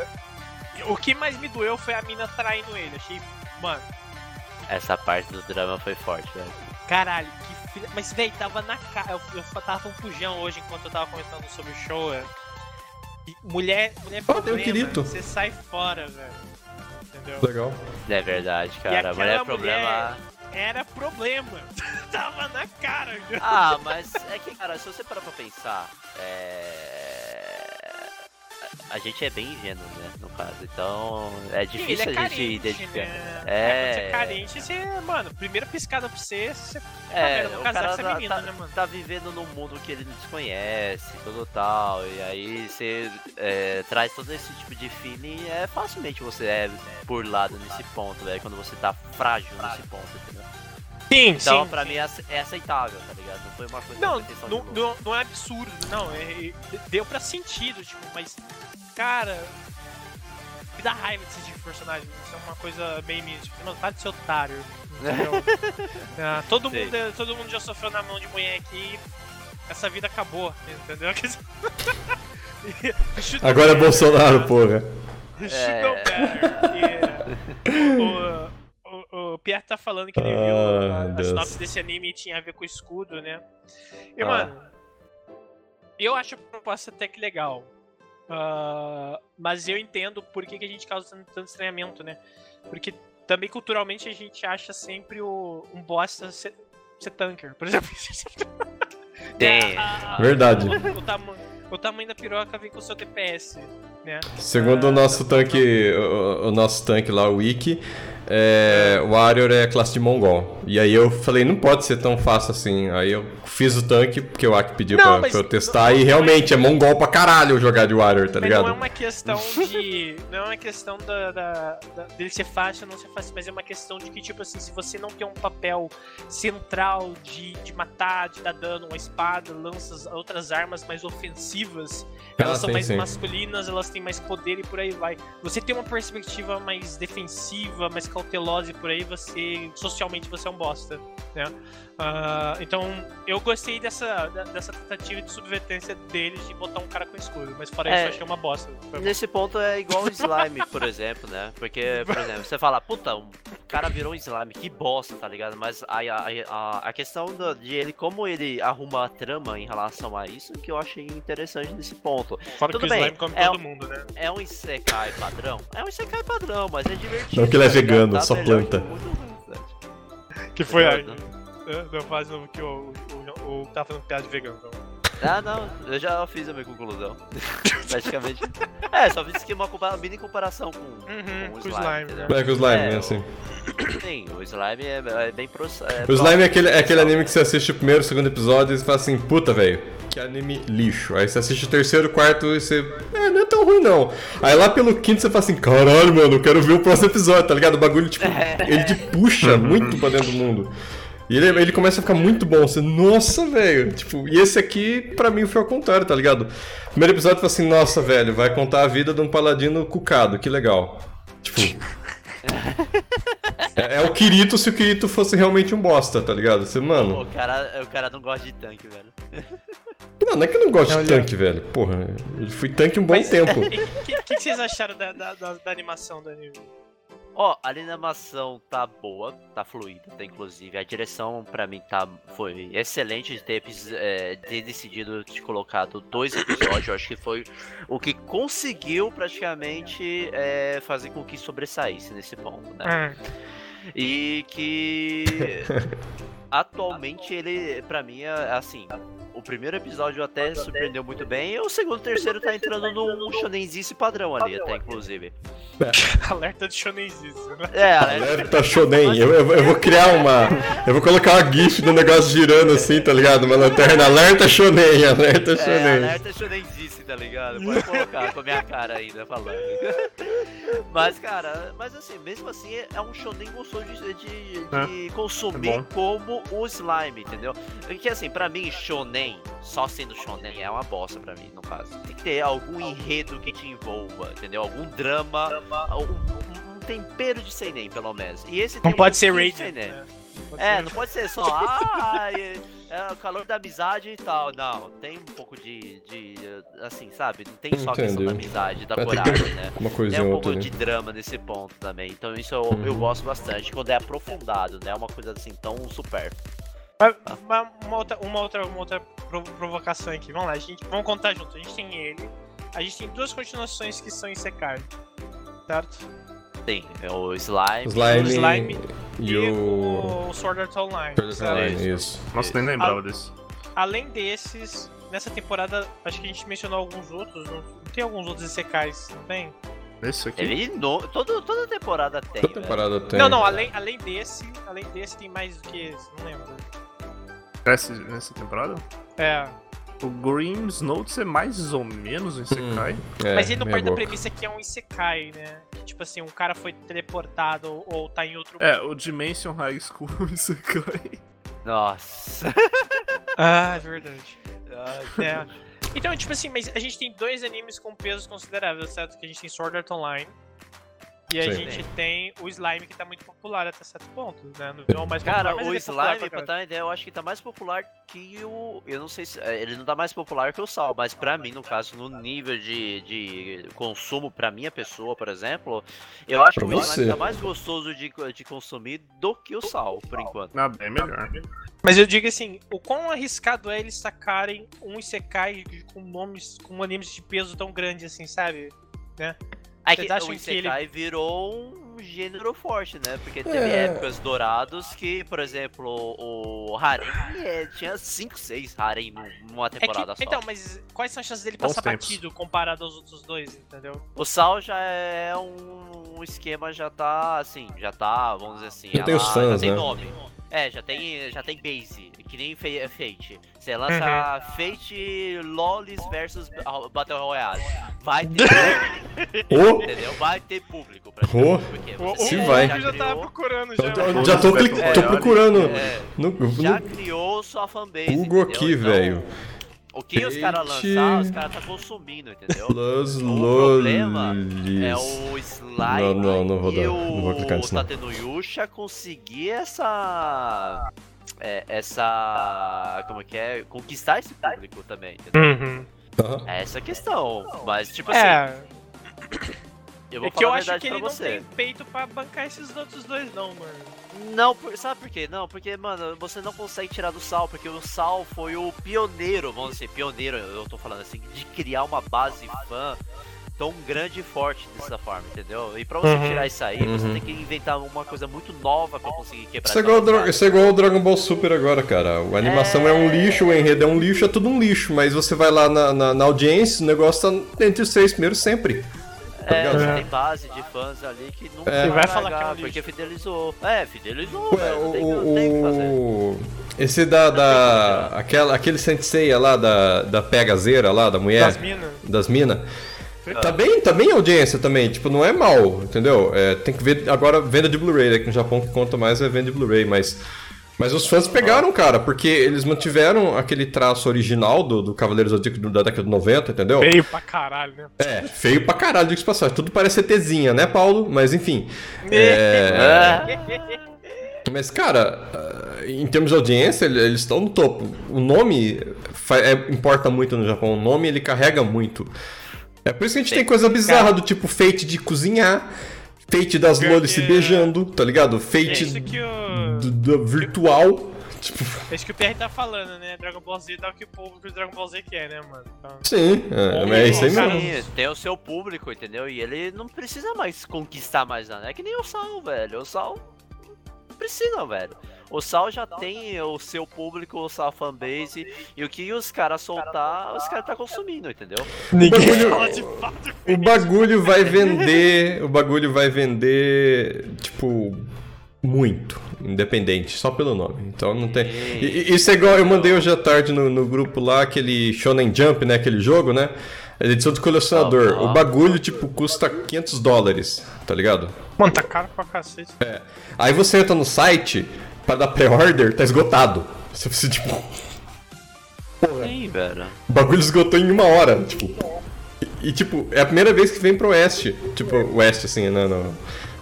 O que mais me doeu foi a mina traindo ele. Achei, mano, Essa parte do drama foi forte, velho. Caralho, que filha. Mas, velho, tava na cara. Eu, eu tava com um fujão hoje enquanto eu tava comentando sobre o show. é. E Mulher, mulher um problema, Kirito. você sai fora, velho. Entendeu? Legal. É verdade, cara. Mulher é problema. Era problema. *laughs* tava na cara, viu? Ah, mas é que, cara, se você parar pra pensar, é. A gente é bem ingênuo, né? No caso. Então, é Ele difícil é a gente carente, identificar. né? É. Quando você é carente, você, mano, primeira piscada pra você, você É, vendo, vou o casar cara com essa tá, menina, tá- né, mano? tá vivendo num mundo que ele desconhece, tudo tal, e aí você é, traz todo esse tipo de feeling, é facilmente você é burlado nesse ponto, velho, quando você tá frágil nesse ponto, entendeu? Sim, Então, sim. pra mim, é é aceitável, tá ligado? Não foi uma coisa Não, não, de- não, não é absurdo, não. É, é- deu pra sentido, tipo, mas, cara. Me dá raiva desse tipo de personagem. Isso é uma coisa meio minha. Tipo, não, para de ser otário. Entendeu? *laughs* Ah, todo, mundo, é- todo mundo já sofreu na mão de mulher aqui. Essa vida acabou, entendeu? *laughs* Agora é Bolsonaro, né? porra. You *laughs* tá falando que ele viu Ah, a, a sinopse desse anime e tinha a ver com o escudo, né? E, Ah. mano, eu acho a proposta até que legal. Ah, mas eu entendo por que, que a gente causa tanto, estranhamento, né? Porque também culturalmente a gente acha sempre o, um bosta ser, ser tanker, por exemplo. *laughs* A- a- Verdade. O, o tama- o tamanho da piroca vem com o seu DPS, né? Segundo o nosso tanque, o, o nosso tanque lá, o Wiki, é, o Warrior é classe de Mongol. E aí eu falei, não pode ser tão fácil assim. Aí eu fiz o tanque, porque o Aki pediu Não, pra, pra eu testar, não e é- realmente é Mongol pra caralho jogar de Warrior, tá Mas não é ligado? uma questão de. Não é uma questão da, da- da- dele ser fácil ou não ser fácil, mas é uma questão de que, tipo assim, se você não tem um papel central de, de matar, de dar dano, uma espada, lanças, outras armas mais ofensivas, elas Ah, são sim, mais sim. masculinas, elas têm mais poder e por aí vai. Você tem uma perspectiva mais defensiva, mais cautelosa e por aí você. socialmente você é um bosta, né? Ah, então, eu gostei dessa, dessa tentativa de subvertência deles de botar um cara com escudo, mas fora É. isso eu achei uma bosta. Nesse ponto é igual o slime, por exemplo, né? Porque, por exemplo, você fala, puta, um cara virou um slime, que bosta, tá ligado? Mas a, a, a, a questão do- de ele, como ele arruma a trama em relação a isso, que eu achei interessante nesse ponto. Fora Tudo que o bem, slime come é todo um- mundo, né? É um Isekai padrão? É um Isekai padrão, mas é divertido. Não que ele é tá vegano, Tá só melhor planta. que muito restante. Que foi a. Exato. Não faz o que o, o, o tá fazendo piada de vegano. Então. Ah, não, eu já fiz a minha conclusão. *laughs* Praticamente. É, só fiz aqui uma, uma mini comparação com, Uhum, com o com o slime. slime, entendeu? É que o slime, É, né, o- assim. Sim, o slime é, é bem pro. É O Slime é aquele, é aquele anime que você assiste o primeiro, o segundo episódio e você fala assim, puta, velho, que anime lixo. Aí você assiste o terceiro, o quarto e você. É, não é tão ruim não. Aí lá pelo quinto você fala assim, caralho, mano, eu quero ver o próximo episódio, tá ligado? O bagulho, tipo, *laughs* ele te puxa muito pra dentro do mundo. E ele, ele começa a ficar muito bom. Você, nossa, velho. Tipo, e esse aqui, pra mim, foi ao contrário, tá ligado? Primeiro episódio foi assim, nossa, velho, vai contar a vida de um paladino cucado, que legal. Tipo. *laughs* é, é o Kirito se o Kirito fosse realmente um bosta, tá ligado? Você, O mano. cara, o cara não gosta de tanque, velho. Não, não é que eu não gosto de Olha. tanque, velho. Porra, eu fui tanque um bom Mas- tempo. O *laughs* que, que, que vocês acharam da, da, da, da animação do anime? Ó, a animação tá boa, tá fluida, tá inclusive. A direção pra mim tá foi excelente de ter, é, ter decidido de colocado dois episódios. Eu acho que foi o que conseguiu praticamente é, fazer com que sobressaísse nesse ponto, né? E que *laughs* atualmente ele, pra mim, é assim. O primeiro episódio até surpreendeu muito bem, e o segundo e o terceiro tá entrando num shonenzice padrão ali, até inclusive. *laughs* Alerta de shonenzice, né? É, Alerta Shonen. Eu, eu, eu vou criar uma. Eu vou colocar uma GIF do negócio girando assim, tá ligado? Uma lanterna. Alerta Shonen, alerta É, Shonen. alerta shonenzice, tá ligado? Pode colocar com a minha cara ainda falando. *laughs* mas, cara, mas assim, mesmo assim, é um shonen gostoso de, de, de consumir é como o slime, entendeu? Porque assim, pra mim, shonen, só sendo shonen, é uma bosta pra mim, no caso. Tem que ter algum enredo que te envolva, entendeu? Algum drama, um, um- um tempero de seinen, pelo menos. E esse Não pode ser? Pode É, ser- não pode ser só, *laughs* ah, é, o calor da amizade e tal. Não, tem um pouco de, de assim, sabe? Não tem só a questão da amizade, da coragem, né? Uma Tem coisinha um ou pouco outra, de né? drama nesse ponto também. Então isso eu, eu Uhum. gosto bastante quando é aprofundado, né? Uma coisa assim tão super. Mas- mas Uma outra, uma outra, uma outra pro- provocação aqui. Vamos lá, a gente, vamos contar junto. A gente tem ele. A gente tem duas continuações que são Isekai. Certo? Tem é o slime. Slime, O Slime e o. o Sword Art Online. Sword Art? Online, Isso. Nossa, nem lembrava desse. Além desses, nessa temporada, acho que a gente mencionou alguns outros. Não, tem alguns outros Isekais, não tem? Esse aqui? Ele no, todo, toda temporada tem. Toda velho. temporada tem. Não, não, além, além desse, além desse tem mais do que esse, não lembro. Cresce nessa temporada? É. O Grimm's Notes é mais ou menos um Isekai. É, Mas ele não meia parte da boca. premissa que é um Isekai, né? Tipo assim, um cara foi teleportado ou, ou tá em outro É, o Dimension High School é um Isekai. Nossa. *laughs* Ah, é verdade. É. Então, tipo assim, mas a gente tem dois animes com pesos consideráveis, certo? Que a gente tem Sword Art Online. E a Sim. gente tem o Slime, que tá muito popular até certo ponto, né? Não é o mais popular, Cara, mas o ele é popular Slime, pra pra caralho. dar uma ideia, eu acho que tá mais popular que o. Eu não sei se. é, Ele não tá mais popular que o Sal, mas pra mim, no caso, no nível de, de consumo pra minha pessoa, por exemplo, eu acho Pra que o você. Slime tá mais gostoso de, de consumir do que o Sal, por enquanto. Ah, bem melhor. Mas eu digo assim, o quão arriscado é eles sacarem um Isekai com nomes, com animes de peso tão grande assim, sabe? Aí Vocês que acham o que ele- Isekai virou um gênero forte, né? Porque teve É. épocas dourados que, por exemplo, o Harem é, tinha 5, 6 Harem num- numa É que, temporada só. então, mas quais são as chances dele Bons passar tempos. batido comparado aos outros dois, entendeu? O Sal já é um, um esquema, já tá assim, já tá, vamos dizer assim, Já tem os ela- fãs, já tem né? nome. É, já tem, já tem base, que nem Fate. Você lança Uhum. Fate Lolis versus Battle Royale. Vai ter *laughs* público, Ô, entendeu? Vai ter público pra Ô, porque O, você Se vai. Hugo já criou- procurando eu já. tô- mano. já tô, cli- É, tô olha, procurando. é, No, no- já criou sua fanbase. Hugo entendeu? aqui, Então, velho. O que os caras lançar, os caras tá consumindo, entendeu? Plus O problema Lolis. É o Slime Não, não, não vou e dar, o não vou clicar nisso. Tatenuyusha conseguir essa... é, essa... como que é? Conquistar esse público também, entendeu? Uhum. Aham. É essa a questão. Mas, tipo assim, É, *coughs* eu vou é que eu acho verdade que ele não você. tem peito pra bancar esses outros dois, não, mano. Não, por- sabe por quê? Não, porque, mano, você não consegue tirar do Sal, porque o Sal foi o pioneiro, vamos dizer, pioneiro, eu tô falando assim, de criar uma base fã tão grande e forte dessa forma, entendeu? E pra você Uhum. tirar isso aí, você Uhum. tem que inventar uma coisa muito nova pra conseguir quebrar Isso é, igual, Dra- isso é igual ao Dragon Ball Super agora, cara. A animação é... um lixo, o enredo é um lixo, é tudo um lixo. Mas você vai lá na, na, na audiência, o negócio tá entre os seis primeiros sempre. É, ligado? você tem base de fãs ali que nunca É. Vai vai falar que é um porque lixo. fidelizou. É, fidelizou, Ué, velho, não tem, o, tem o que fazer. o- Esse da. da aquela, aquele sensei lá da, da pegazeira lá, da mulher. Das minas. das minas. Tá bem, tá bem audiência também, tipo, não é mal, entendeu? É, tem que ver agora venda de Blu-ray, aqui no Japão que conta mais é venda de Blu-ray, mas. Mas os fãs pegaram, cara, porque eles mantiveram aquele traço original do, do Cavaleiros do Zodíaco da década de 90, entendeu? Feio pra caralho, né? É, feio pra caralho, de passagem. Tudo parece ETzinha, né, Paulo? Mas enfim. É. *laughs* Mas, cara, ah, em termos de audiência, ele- eles estão no topo. O nome é- importa muito no Japão. O nome, ele carrega muito. É por isso que a gente tem coisa bizarra do tipo Fate de cozinhar, Fate das Pior lolis se que- beijando, tá ligado? É Fate isso que o. do, do virtual. Tipo, É isso que o PR tá falando, né? Dragon Ball Z dá o que o povo que o Dragon Ball Z quer, né, mano? Então, sim, é, é isso aí mesmo. Sim, tem o seu público, entendeu? E ele não precisa mais conquistar mais nada. É que nem o Sal, velho. O Sal não precisa, velho. O Sal já tem o seu público, o Sal fanbase, e o que os caras soltar, os caras tá consumindo, entendeu? Ninguém bagulho- fala de fato. O bagulho vai vender. O bagulho vai vender. Tipo. Muito. Independente, só pelo nome. Então não tem. E- Isso é igual. Eu mandei hoje à tarde no, no grupo lá aquele Shonen Jump, né? Aquele jogo, né? A edição do colecionador. Ah, O ah. bagulho, tipo, custa 500 dólares, tá ligado? Mano, tá caro pra cacete. Aí você entra no site pra dar pré-order, tá esgotado. Você precisa, tipo. Sim, velho. O bagulho esgotou em uma hora, tipo. E, e, tipo, é a primeira vez que vem pro oeste. Tipo, oeste, assim, né? No,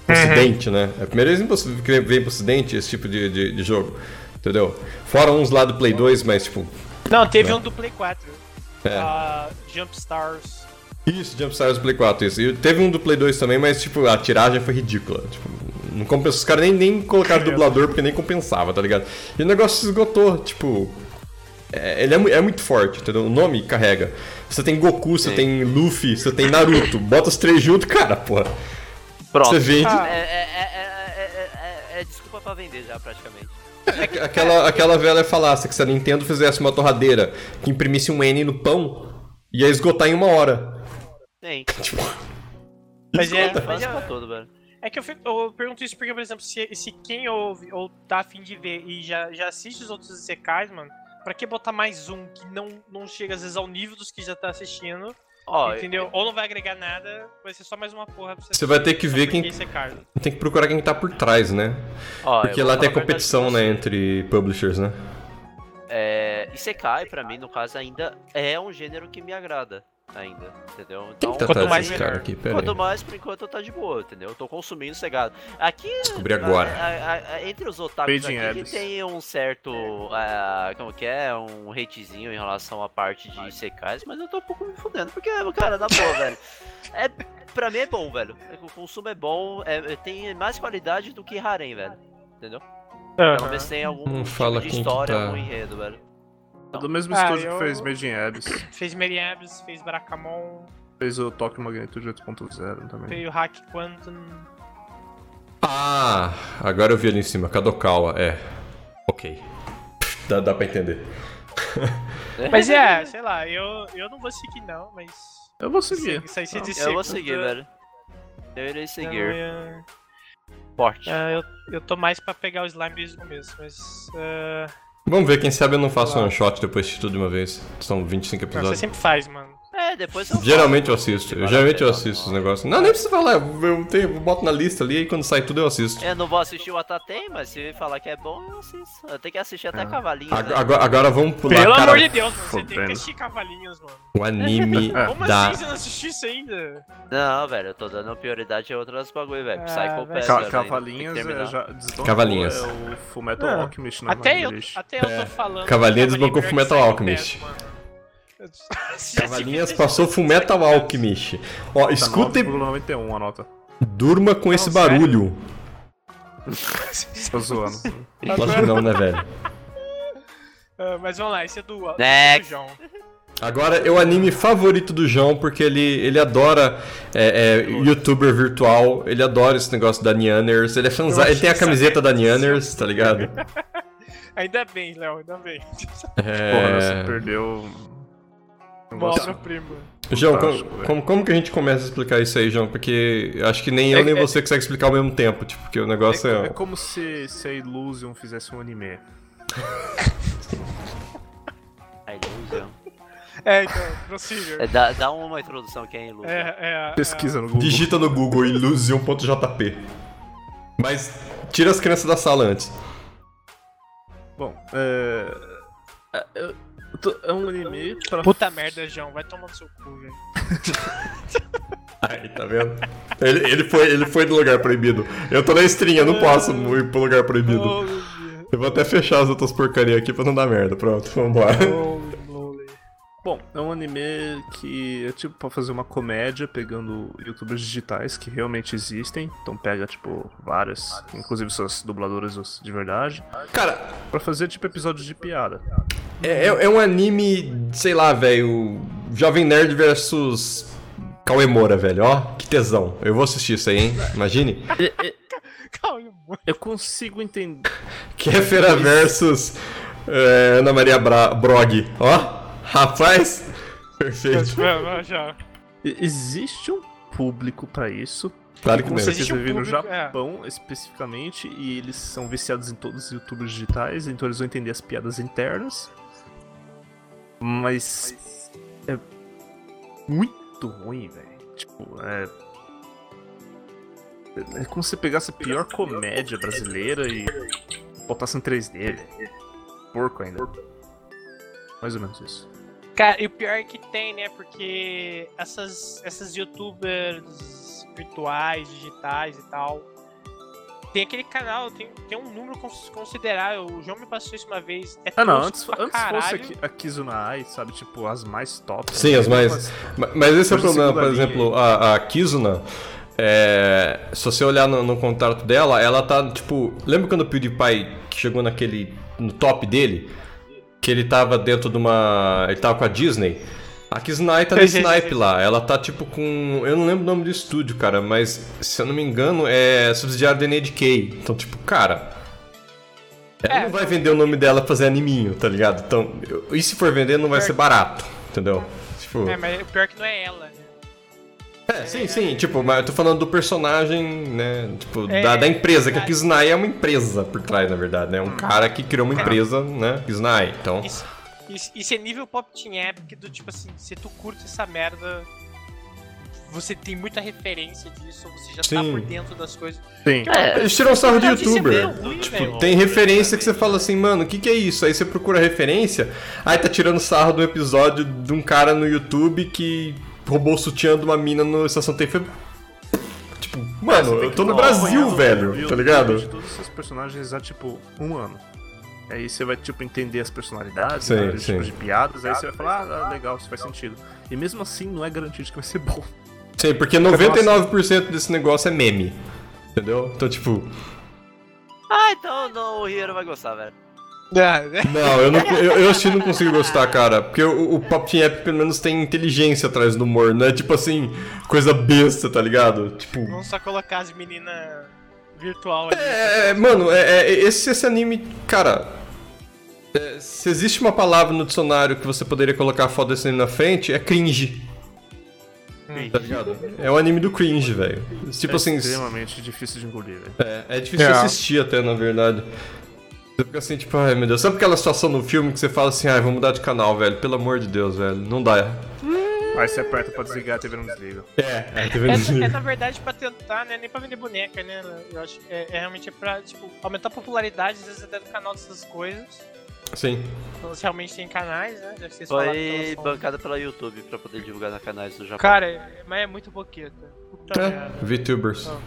ocidente, né? É a primeira vez que vem pro ocidente esse tipo de, de, de jogo. Entendeu? Fora uns lá do Play 2, mas, tipo. Não, teve um do Play 4. É. Ah, Jump Stars. Isso, Jumpstars do Play 4, isso. E teve um do Play 2 também, mas, tipo, a tiragem foi ridícula. Tipo, não compensa. Os caras nem, nem colocaram dublador porque nem compensava, tá ligado? E o negócio se esgotou, tipo. é, ele é, é muito forte, entendeu? O nome carrega. Você tem Goku, você Sim. tem Luffy, você tem Naruto. Bota os três juntos, cara, porra. Pronto. Você vende. Ah, É, é, é, é, é, é- é desculpa pra vender já, praticamente. Aquela, aquela velha falácia que se a Nintendo fizesse uma torradeira que imprimisse um N no pão, ia esgotar em uma hora. Tem. *laughs* Tipo, Mas é, mas pra é, todo, velho. É que eu, fico- eu pergunto isso porque, por exemplo, se, se quem ouve ou tá afim de ver e já, já assiste os outros Isekais, mano, Pra que botar mais um que não, não chega às vezes ao nível dos que já tá assistindo? Ó, entendeu? Ou não vai agregar nada, vai ser só mais uma porra pra você Você vai ter que ver quem- é. Tem que procurar quem tá por trás, né? ó, Porque eu lá tem competição, né, entre publishers, né? É, Isekai, pra mim, no caso, ainda é um gênero que me agrada. Ainda, entendeu? Então, Tem que quanto mais esse cara aqui, pera aí. Quanto mais, por enquanto, tá de boa, entendeu? Eu tô consumindo cegado. Aqui. Descobri agora. a- a- a- entre os otakus aqui, tem um certo. ah, como que é? Um hatezinho em relação à parte de secais, mas eu tô um pouco me fudendo. Porque, cara, na boa, velho. *laughs* É, pra mim é bom, velho. O consumo é bom, é- tem mais qualidade do que Harem, velho. Entendeu? Pelo menos tem algum Não tipo fala de quem história, tá. algum enredo, velho. É do mesmo Ah, estúdio eu- que *coughs* fez Made in Abyss. Fez Meriabs, fez Barakamon, Fez o Tokyo Magnitude 8.0 também. fez o Hack Quantum. Ah, agora eu vi ali em cima, Kadokawa, é. Ok. Dá, dá pra entender. *laughs* Mas é, sei lá, eu, eu não vou seguir não, mas. Eu vou seguir. Isso aí se de Eu vou seguir, velho. Eu irei seguir. eu- Forte. é, eu, eu tô mais pra pegar o slime desde o começo, mas. é, Vamos ver, quem sabe eu não faço um one shot depois de tudo de uma vez. São 25 não, você episódios. sempre faz, mano. É, depois eu Geralmente eu falo, assisto. se Eu, geralmente eu assisto os negócios. Não, nem precisa falar. Eu, tenho, eu boto na lista ali e quando sai tudo eu assisto. Eu não vou assistir o Atatem, mas se falar que é bom, eu assisto. Eu tenho que assistir até Ah. Cavalinho. Ag- né? Agora, agora vamos pular, Pelo cara, amor de Deus, mano, você tem que assistir cavalinhos, mano. o anime *laughs* Como da... assim você não assistiu isso ainda? Não, velho, eu tô dando prioridade a outras bagulho, velho. Ah, Psycho Pass, Ca é, terminar. já desbancou, Cavalinhas. É o Fullmetal Alchemist na Até eu, até eu tô falando. Cavalinha que desbancou Fullmetal é Alchemist. Pass, mano. *laughs* Cavalinhas passou Fullmetal Alchemist. Ó, Tá escuta e 9,91 a nota. durma com esse sério? barulho. *laughs* Tô zoando. Lógico que não, né, velho? Ah, mas vamos lá, esse é do, esse é do Next. João. Agora é o anime favorito do João, porque ele, ele adora é, é, youtuber virtual, ele adora esse negócio da Nianers, ele é fanza, Eu ele tem a achei camiseta da Nianers, tá ligado? *laughs* Ainda bem, Léo, ainda bem. Porra, você É... perdeu. Um negócio primo. João, como, como, como que a gente começa a explicar isso aí, João? Porque eu acho que nem eu É- nem é- você consegue explicar ao mesmo tempo, tipo, porque o negócio É, é... é como se, se a Illusion fizesse um anime. *laughs* A ilusão. É, então, prossiga. É, dá, dá uma introdução que é ilusão. É, é, Pesquisa no Google. Digita no Google illusion.jp. Mas tira as crianças da sala antes. Bom, é. é- eu É um anime pra. Puta merda, João, vai tomar no seu cu, velho. *laughs* Aí, tá vendo? Ele, ele, foi, ele foi do lugar proibido. Eu tô na estrinha, eu não posso ir pro lugar proibido. Shit. Eu vou até fechar as outras porcarias aqui pra não dar merda. Pronto, vambora. holy. Bom, é um anime que é tipo pra fazer uma comédia pegando youtubers digitais que realmente existem. Então pega, tipo, várias, inclusive suas dubladoras de verdade, Cara, pra fazer tipo episódios de piada. é, é- é um anime, sei lá, velho. Jovem Nerd versus Cauê Moura, velho. Ó, que tesão. Eu vou assistir isso aí, hein? Imagine. *laughs* Calma, mano. Eu consigo entender. *laughs* Kéfera versus é, Ana Maria Bra Brog. Ó, rapaz. Perfeito. Já. E- Existe um público pra isso. Claro que não. Existe certeza um vive no público, é. Japão, especificamente, e eles são viciados em todos os youtubers digitais, então eles vão entender as piadas internas. Mas. É. Muito ruim, velho. Tipo, é. É como se você pegasse a pior comédia brasileira e botasse em 3D, velho. Porco ainda. Mais ou menos isso. Cara, e o pior é que tem, né? Porque essas, essas youtubers virtuais, digitais e tal. Tem aquele canal, tem, tem um número cons- considerável. O João me passou isso uma vez. É Ah, não, antes, antes fosse a, a Kizunai, sabe? Tipo, as mais tops. Sim, as mais- Ma- Mas esse é o problema, por exemplo, a, a Kizuna. é, se você olhar no, no contrato dela, ela tá tipo. Lembra quando o PewDiePie chegou naquele. no top dele? Que ele tava dentro de uma. Ele tava com a Disney. A Kizunai tá nesse *laughs* naipe sim. lá. Ela tá tipo com. Eu não lembro o nome do estúdio, cara, mas se eu não me engano é subsidiário da NDK. Então, tipo, cara. Ela É, não vai vender o nome dela pra fazer animinho, tá ligado? Então, e se for vender, não vai ser barato, entendeu? Tipo... É, mas o pior que não é ela, né? É, sim, sim, tipo, mas eu tô falando do personagem, né, tipo, É, da, da empresa, que a é. Kiznai é uma empresa por trás, na verdade, né, um cara que criou uma empresa, né, Kiznai, então... Isso, Isso, isso é nível Pop Team Epic do tipo assim, se tu curte essa merda, você tem muita referência disso, você já tá Sim. por dentro das coisas. Sim. É, Eles tiram sarro de de youtuber. ruim, tipo, velho. tem referência que você fala assim, mano, o que, que é isso? Aí você procura referência, aí tá tirando sarro do episódio de um cara no YouTube que roubou o sutiã de uma mina no Estação Tem Tipo, mano, eu tô no Brasil, velho, tá ligado? De todos esses personagens há tipo um ano. Aí você vai, tipo, entender as personalidades, Sim, né, os sim. tipos de piadas, aí você vai falar, ah, legal, isso faz sentido. E mesmo assim, não é garantido que vai ser bom. Sim, porque 99% desse negócio é meme. Entendeu? Então, tipo, Ah, então não, o Hiro vai gostar, velho. *laughs* não, eu, não, eu, eu acho que não consigo gostar, cara. Porque o, o Pop Team Epic pelo menos tem inteligência atrás do humor, não é tipo assim, coisa besta, tá ligado? Tipo. Vamos só colocar as meninas virtual ali. É, mano, é, é- esse, esse anime, cara. é, se existe uma palavra no dicionário que você poderia colocar a foto desse anime na frente, é cringe. Tá ligado? É o anime do cringe, velho. Tipo é assim, extremamente difícil de engolir, velho. é, é difícil É. de assistir até, na verdade. Você fica assim, tipo, ai meu Deus. Sabe aquela situação no filme que você fala assim, ai, vou mudar de canal, velho? Pelo amor de Deus, velho. Não dá. Aí você aperta pra desligar, a TV não desliga. É, é, tá É, é, na verdade pra tentar, né? Nem pra vender boneca, né? Eu acho que é, é realmente pra, tipo, aumentar a popularidade, às vezes até do canal dessas coisas. Sim. Então, Elas realmente têm canais, né? Falaram que Foi bancada pela YouTube pra poder divulgar nos canais do Japão. Cara, é- mas é muito boqueta. Puta É, merda. VTubers. Falar.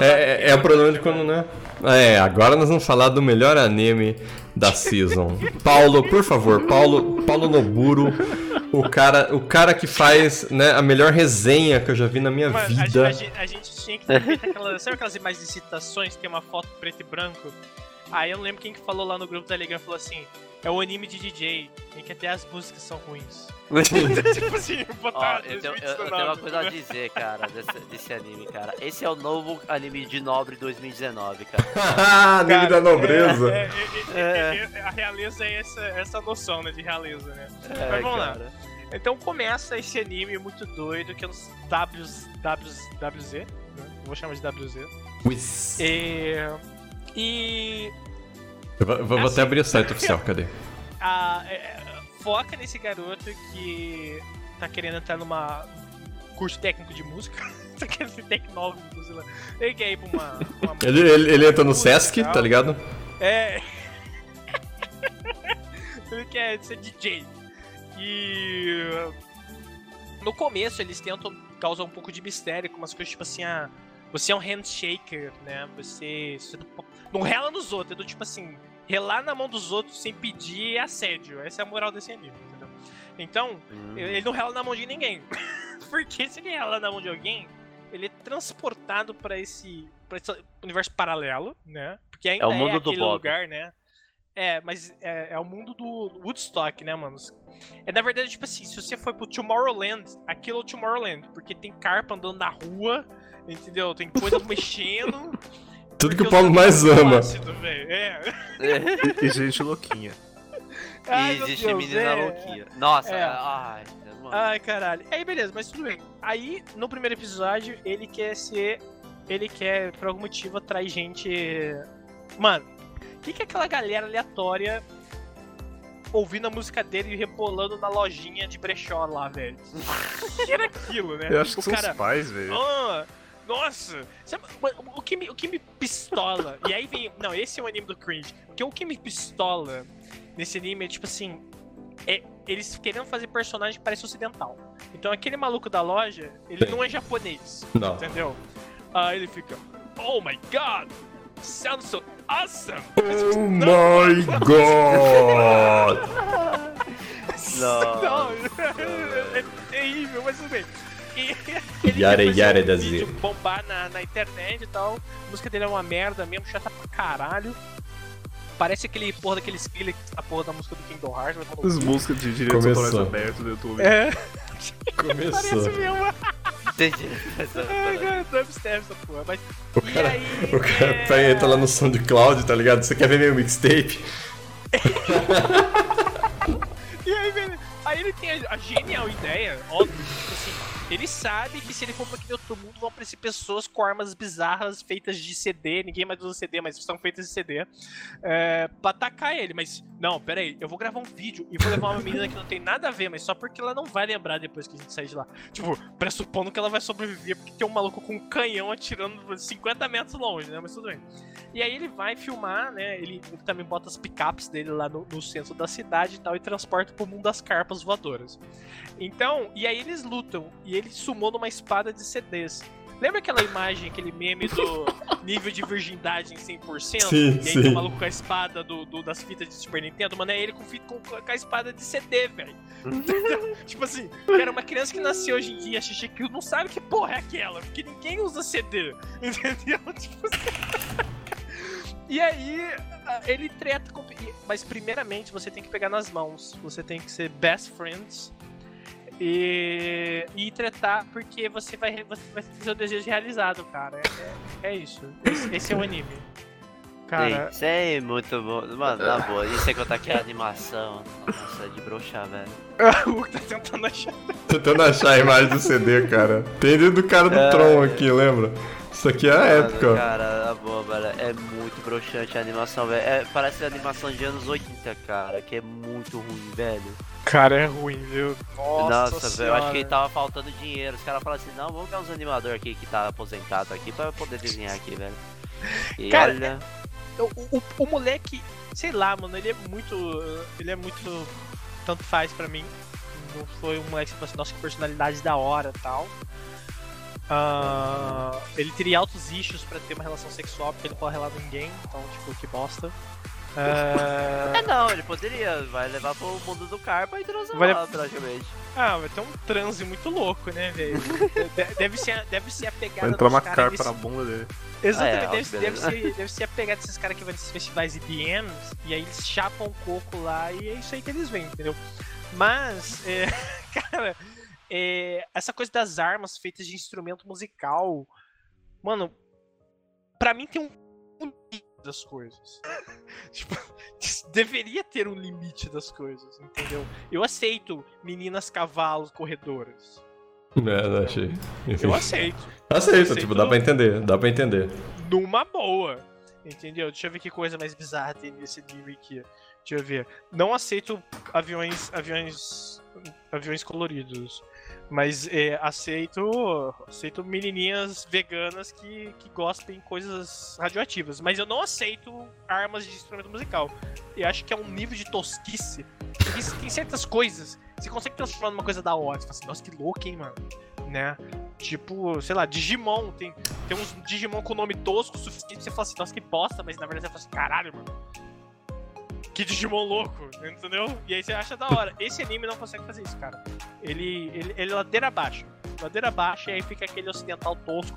É, é, é o problema de quando, né? É, agora nós vamos falar do melhor anime da season. Paulo, por favor, Paulo, Paulo Noburo, o cara, o cara que faz, né, a melhor resenha que eu já vi na minha Mano, a, vida. a gente- a gente tinha que ter feito aquelas. Sabe aquelas imagens de citações que tem uma foto preto e branco? Aí eu não lembro quem que falou lá no grupo da Liga falou assim: é o anime de DJ, em que até as músicas são ruins. *laughs* tipo assim, Ó, botar eu, tenho, eu- eu 2019, tenho uma coisa a dizer, cara, desse, desse anime, cara. Esse é o novo anime de Nobre 2019, cara. *laughs* anime Cara, da nobreza. É, é, é, é, a realeza é essa, essa noção, né, de realeza, né? É, Mas vamos lá. cara. Então começa esse anime muito doido, que é os Ws, Ws, WZ, né? Vou chamar de WZ. Whis. E, e Eu vou, vou até abrir o site oficial, *laughs* cadê? a- é, foca nesse garoto que tá querendo entrar numa curso técnico de música. *laughs* tá querendo ser tecnólogo de música. Ele quer ir pra uma. uma Ele, ele, ele entra no Sesc, tá ligado? É. *laughs* Ele quer ser DJ. E. No começo eles tentam causar um pouco de mistério com umas coisas tipo assim, ah, você é um handshaker, né? Você. você não- não rela nos outros, é do tipo assim, relar na mão dos outros sem pedir é assédio. Essa é a moral desse anime, entendeu? Então, Hum. ele não rela na mão de ninguém. *laughs* Porque se ele rela na mão de alguém, ele é transportado pra esse, pra esse universo paralelo, né? Porque ainda É é, o mundo do aquele Bob. lugar, né? É, mas é, é o mundo do Woodstock, né, mano? É na verdade, tipo assim, se você for pro Tomorrowland, aquilo é o Tomorrowland, porque tem carpa andando na rua, entendeu? Tem coisa mexendo. *laughs* Tudo que porque o Paulo mais ama. ácido. É. E, e gente louquinha. *laughs* Ai, e existe Deus, menina é. louquinha. Nossa, É. ai, mano. Ai, caralho. Aí, beleza, mas tudo bem. Aí, no primeiro episódio, ele quer ser. Ele quer, por algum motivo, atrair gente. Mano, o que, que é aquela galera aleatória ouvindo a música dele e rebolando na lojinha de brechó lá, velho? O que era aquilo, né? Eu acho que o são cara. os pais, velho. Ah, nossa! Sabe, o, que me, o que me pistola. e aí vem. Não, esse é o anime do cringe. Porque o que me pistola nesse anime é tipo assim. É, eles querendo fazer personagem que parece ocidental. Então aquele maluco da loja, ele Sim. não é japonês. Não. Entendeu? Aí ele fica. Oh my god! Sounds so awesome! Oh my god! *laughs* Não. Não, *laughs* é terrível, mas tudo bem. *laughs* E ele Yare, yare um da vídeo Z. bombar na, na internet e tal. A música dele é uma merda mesmo, chata pra caralho. Parece aquele porra daquele Skrillex, a porra da música do Kingdom Hearts. Mas falou, As músicas de direitos autorais abertos do YouTube. é, Começou. parece mesmo. Entendi. Ai, cara, dubstep essa porra. Mas, O cara, aí, o cara é, pega, entra lá no SoundCloud, tá ligado? Você quer ver meu mixtape? *laughs* E aí, velho, aí ele tem a, a genial ideia, óbvio, Ele sabe que se ele for pra aquele outro mundo, vão aparecer pessoas com armas bizarras feitas de CD. Ninguém mais usa CD, mas são feitas de CD. É, pra atacar ele. Mas, não, pera aí. Eu vou gravar um vídeo e vou levar uma menina que não tem nada a ver, mas só porque ela não vai lembrar depois que a gente sair de lá. Tipo, pressupondo que ela vai sobreviver porque tem um maluco com um canhão atirando 50 metros longe, né? Mas tudo bem. E aí ele vai filmar, né? Ele, ele também bota as picapes dele lá no, no, centro da cidade e tal e transporta pro mundo das carpas voadoras. Então, e aí eles lutam e ele sumou numa espada de CDs. Lembra aquela imagem, aquele meme do *laughs* nível de virgindade em 100%? Sim, e aí sim. o maluco com a espada do, do- das fitas de Super Nintendo, mano, é ele com, com, com a espada de CD, velho. *laughs* tipo assim, cara, uma criança que nasceu hoje em dia, Xixi Kill, não sabe que porra é aquela, porque ninguém usa CD, *laughs* entendeu? Tipo assim. E aí, ele treta com. Mas primeiramente você tem que pegar nas mãos. Você tem que ser best friends. E, e tretar porque você vai, você vai ter seu desejo realizado, cara. É, é isso. Esse, esse é o anime. Cara, Isso é muito bom. Mano, na boa, e sem contar que a animação. Nossa, é de broxar, velho. *laughs* o Hulk tá tentando achar. Tentando achar a imagem do CD, cara. Tem do cara do É. Tron aqui, lembra? Isso aqui é a época. Cara, na boa, velho. É muito broxante a animação, velho. É, parece a animação de anos 80, cara, que é muito ruim, velho. Cara, é ruim, viu? Nossa, Nossa, velho, eu acho que tava faltando dinheiro. Os caras falaram assim, não, vamos ver uns animadores aqui que tá aposentado aqui pra eu poder desenhar aqui, velho. E Cara, olha. O, o, o moleque, sei lá, mano, ele é muito. Ele é muito. Tanto faz pra mim. Não foi um moleque que falou assim, nossa, que personalidade da hora e tal. Ah, ele teria altos issues pra ter uma relação sexual, porque ele não pode relar ninguém, então, tipo, que bosta. Ah, É *laughs* não, ele poderia, vai levar pro mundo do Carpa e transar Vai lá, praticamente. ah, vai ter um transe muito louco, né, velho? *laughs* De- Deve ser, deve ser a pegada Vai entrar uma carpa desse- na bunda dele. Exatamente, Ah, é, deve, deve, ser, deve ser a pegada desses caras que vão nesses festivais IBMs e aí eles chapam o coco lá e é isso aí que eles veem, entendeu? Mas, é, *laughs* cara, é, essa coisa das armas feitas de instrumento musical, mano, pra mim tem um limite das coisas. *laughs* tipo, *laughs* deveria ter um limite das coisas, entendeu? Eu aceito meninas cavalos corredoras. É, não achei. Enfim. Eu aceito. Aceito, aceito. tipo, dá pra entender, dá pra entender. numa boa. Entendeu? Deixa eu ver que coisa mais bizarra tem nesse livro aqui. Deixa eu ver. Não aceito aviões. aviões. aviões coloridos. Mas é, aceito. aceito menininhas veganas que, que gostem de coisas radioativas. Mas eu não aceito armas de instrumento musical. E acho que é um nível de tosquice. Porque tem certas coisas. Você consegue transformar numa coisa da hora. Você fala assim, nossa, que louco, hein, mano? Né? Tipo, sei lá, Digimon. Tem, tem uns Digimon com nome tosco o suficiente você falar assim, nossa, que bosta, mas na verdade você fala assim, caralho, mano. Que Digimon louco, entendeu? E aí você acha da hora. Esse anime não consegue fazer isso, cara. Ele, ele, ele é ladeira abaixo. Ladeira abaixo, e aí fica aquele ocidental tosco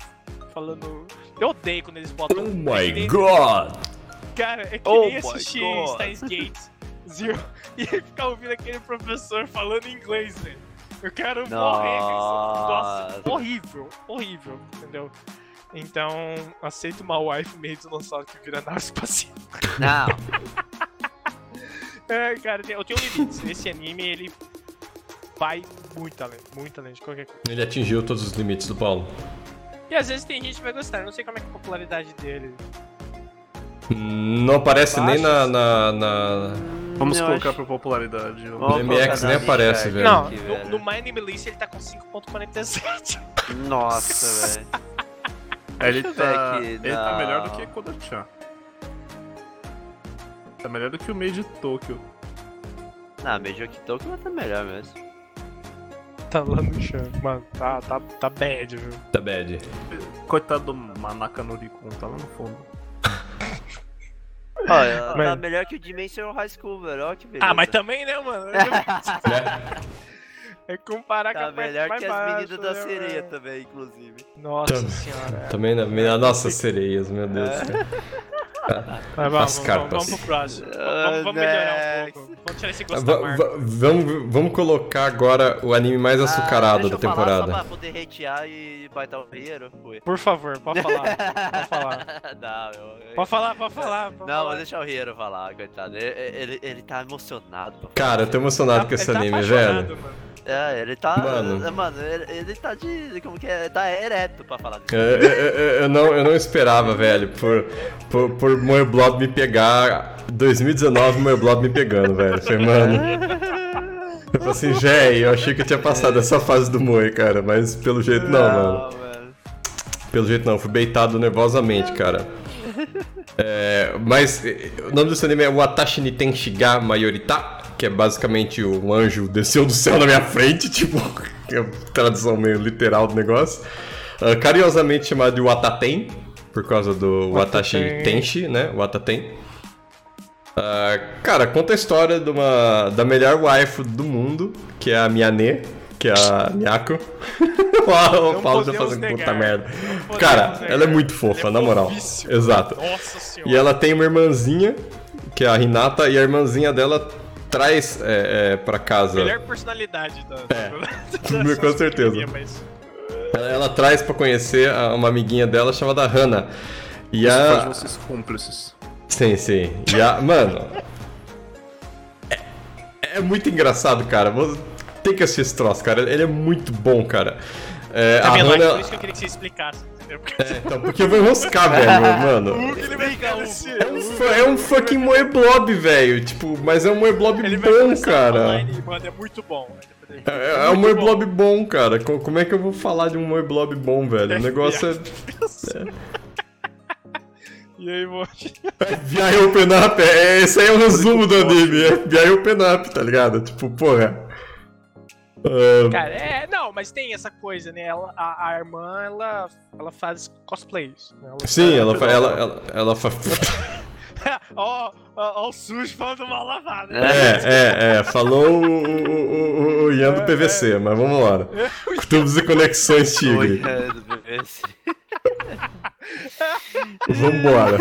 falando. Eu odeio quando eles botam. Oh my god! Cara, é que Oh assistir. Steins Gate Zero e ficar ouvindo aquele professor falando inglês, velho. Eu quero morrer, Nossa. Nossa, horrível, horrível, entendeu? Então, aceito uma wife meio dinossauro que vira nave espacial. Não, *laughs* É, cara, eu tenho limites. Esse anime, ele vai muito além, muito além de qualquer coisa. Ele atingiu todos os limites do Paulo. E às vezes tem gente que vai gostar, eu não sei como é que é a popularidade dele. Não aparece nem na. na, na- Vamos eu colocar acho- pra popularidade. No MX nem aparece, lista velho. Não, no, no My Name List ele tá com 5.47. Nossa, *laughs* velho. Ele tá, aqui, ele tá melhor do que Kodanchan. Tá melhor do que o meio de Tokyo. Não, Meiji Tokyo tá melhor mesmo. Tá lá no chão. Mano, tá, tá, tá bad, viu? Tá bad. Coitado do Manaka Norikun, tá lá no fundo. Olha, Mas- *laughs* tá melhor que o Dimension High School, velho. Olha que beleza. Ah, mas também, né, mano? *laughs* É comparar com Tá a parte melhor mais que as baixa, meninas da né, sereia mano? também, inclusive. Nossa Tam- senhora. é. Também na. *laughs* Nossa, sereias, meu Deus do Mas vamos, As vamos, vamos pro próximo. Ah, Vamos, vamos melhorar um pouco. Vamos tirar esse gosto Va- da marca. vamos, vamos colocar agora o anime mais açucarado Ah, deixa da eu falar Só temporada. pra poder hatear e baitar o. Foi. Por favor, pode falar. Pode *laughs* falar. Não, eu... Pode falar, pode falar. Pode Não, falar. vou deixar o Riero falar, coitado. Ele, ele, ele tá emocionado. Cara, eu tô emocionado Tá- com esse ele tá anime, velho. mano. É, ele tá. Mano. Mano, ele, ele tá de. Como que é? Tá ereto pra falar disso. É, é, é, eu, não, eu não esperava, velho, por, por, por Moeblob me pegar. 2019, Moeblob me pegando, velho. Eu Falei, mano. Eu falei assim, Jé, eu achei que eu tinha passado essa fase do Moe, cara, mas pelo jeito não, mano. velho. Pelo jeito não, fui beitado nervosamente, cara. É, mas o nome desse anime é Watashi ni Tenshiga Mayorita, que é basicamente um anjo desceu do céu na minha frente, *laughs* tipo, que é a tradução meio literal do negócio. Ah, carinhosamente chamado de Wataten, por causa do Watashi. Tenshi, né? Wataten. Ah, cara, conta a história de uma, da melhor waifu do mundo, que é a Miyane, que é a Miyako. *laughs* o Paulo já podemos fazendo puta negar. merda. Não podemos Cara, negar. ela é muito fofa, Ela é na moral. Exato. Nossa senhora. E ela tem uma irmãzinha, que é a Hinata, e a irmãzinha dela traz é, é, pra casa. Melhor personalidade da. É. *laughs* da- *laughs* Com certeza. mas- Ela, ela traz pra conhecer a- uma amiguinha dela chamada Hana. E Isso faz a. vocês cúmplices. Sim, sim. E a. Mano. É, é muito engraçado, cara. Tem que assistir esse troço, cara. Ele é muito bom, cara. É, Tá a vendo? Hana. Por isso que eu queria que você explicasse. Entendeu? Porque É, então, porque eu vou enroscar, velho, mano. *laughs* ele vai. É um, é um fucking Moeblob, velho. Tipo, mas é um Moeblob bom, cara. mano, é muito bom. É, é um Moeblob bom, cara. Co- Como é que eu vou falar de um Moeblob bom, velho? O negócio é. *laughs* E aí, *laughs* vou... FBI Open Up, é, esse aí é o resumo do anime. É FBI Open Up, tá ligado? Tipo, porra. Ah, Cara, é, não, mas tem essa coisa, né? Ela, a, a irmã, ela, ela faz cosplays. Né? Ela sim, faz- ela, fa- ela, ela, ela fa- *laughs* Ó, ó, o sujo falando mal lavado. É, é, é. Falou o, o, o, o Ian do PVC, mas vamos lá. *laughs* Tubos e conexões Tigre. é, do BBS. *laughs* Vambora.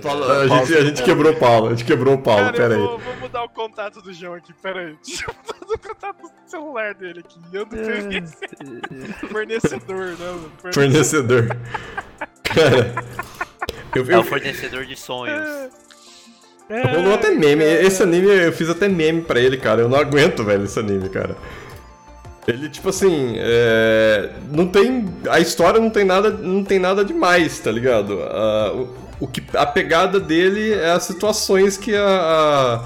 Fala- A gente, a gente quebrou o Paulo, a gente quebrou o Paulo, Cara, pera eu aí. vou, vou mudar o contato do João aqui, pera aí. *laughs* Deixa eu mudar o contato do celular dele aqui. Ian do PVC. Fornecedor, né? mano? Fornecedor. Cara. Eu, É eu, o fornecedor de sonhos. É, rolou até meme. Esse anime eu fiz até meme pra ele, cara. Eu não aguento, velho, esse anime, cara. Ele, tipo assim, é, não tem. A história não tem nada, não tem nada demais, tá ligado? Ah, o, que, a pegada dele é as situações que a. a-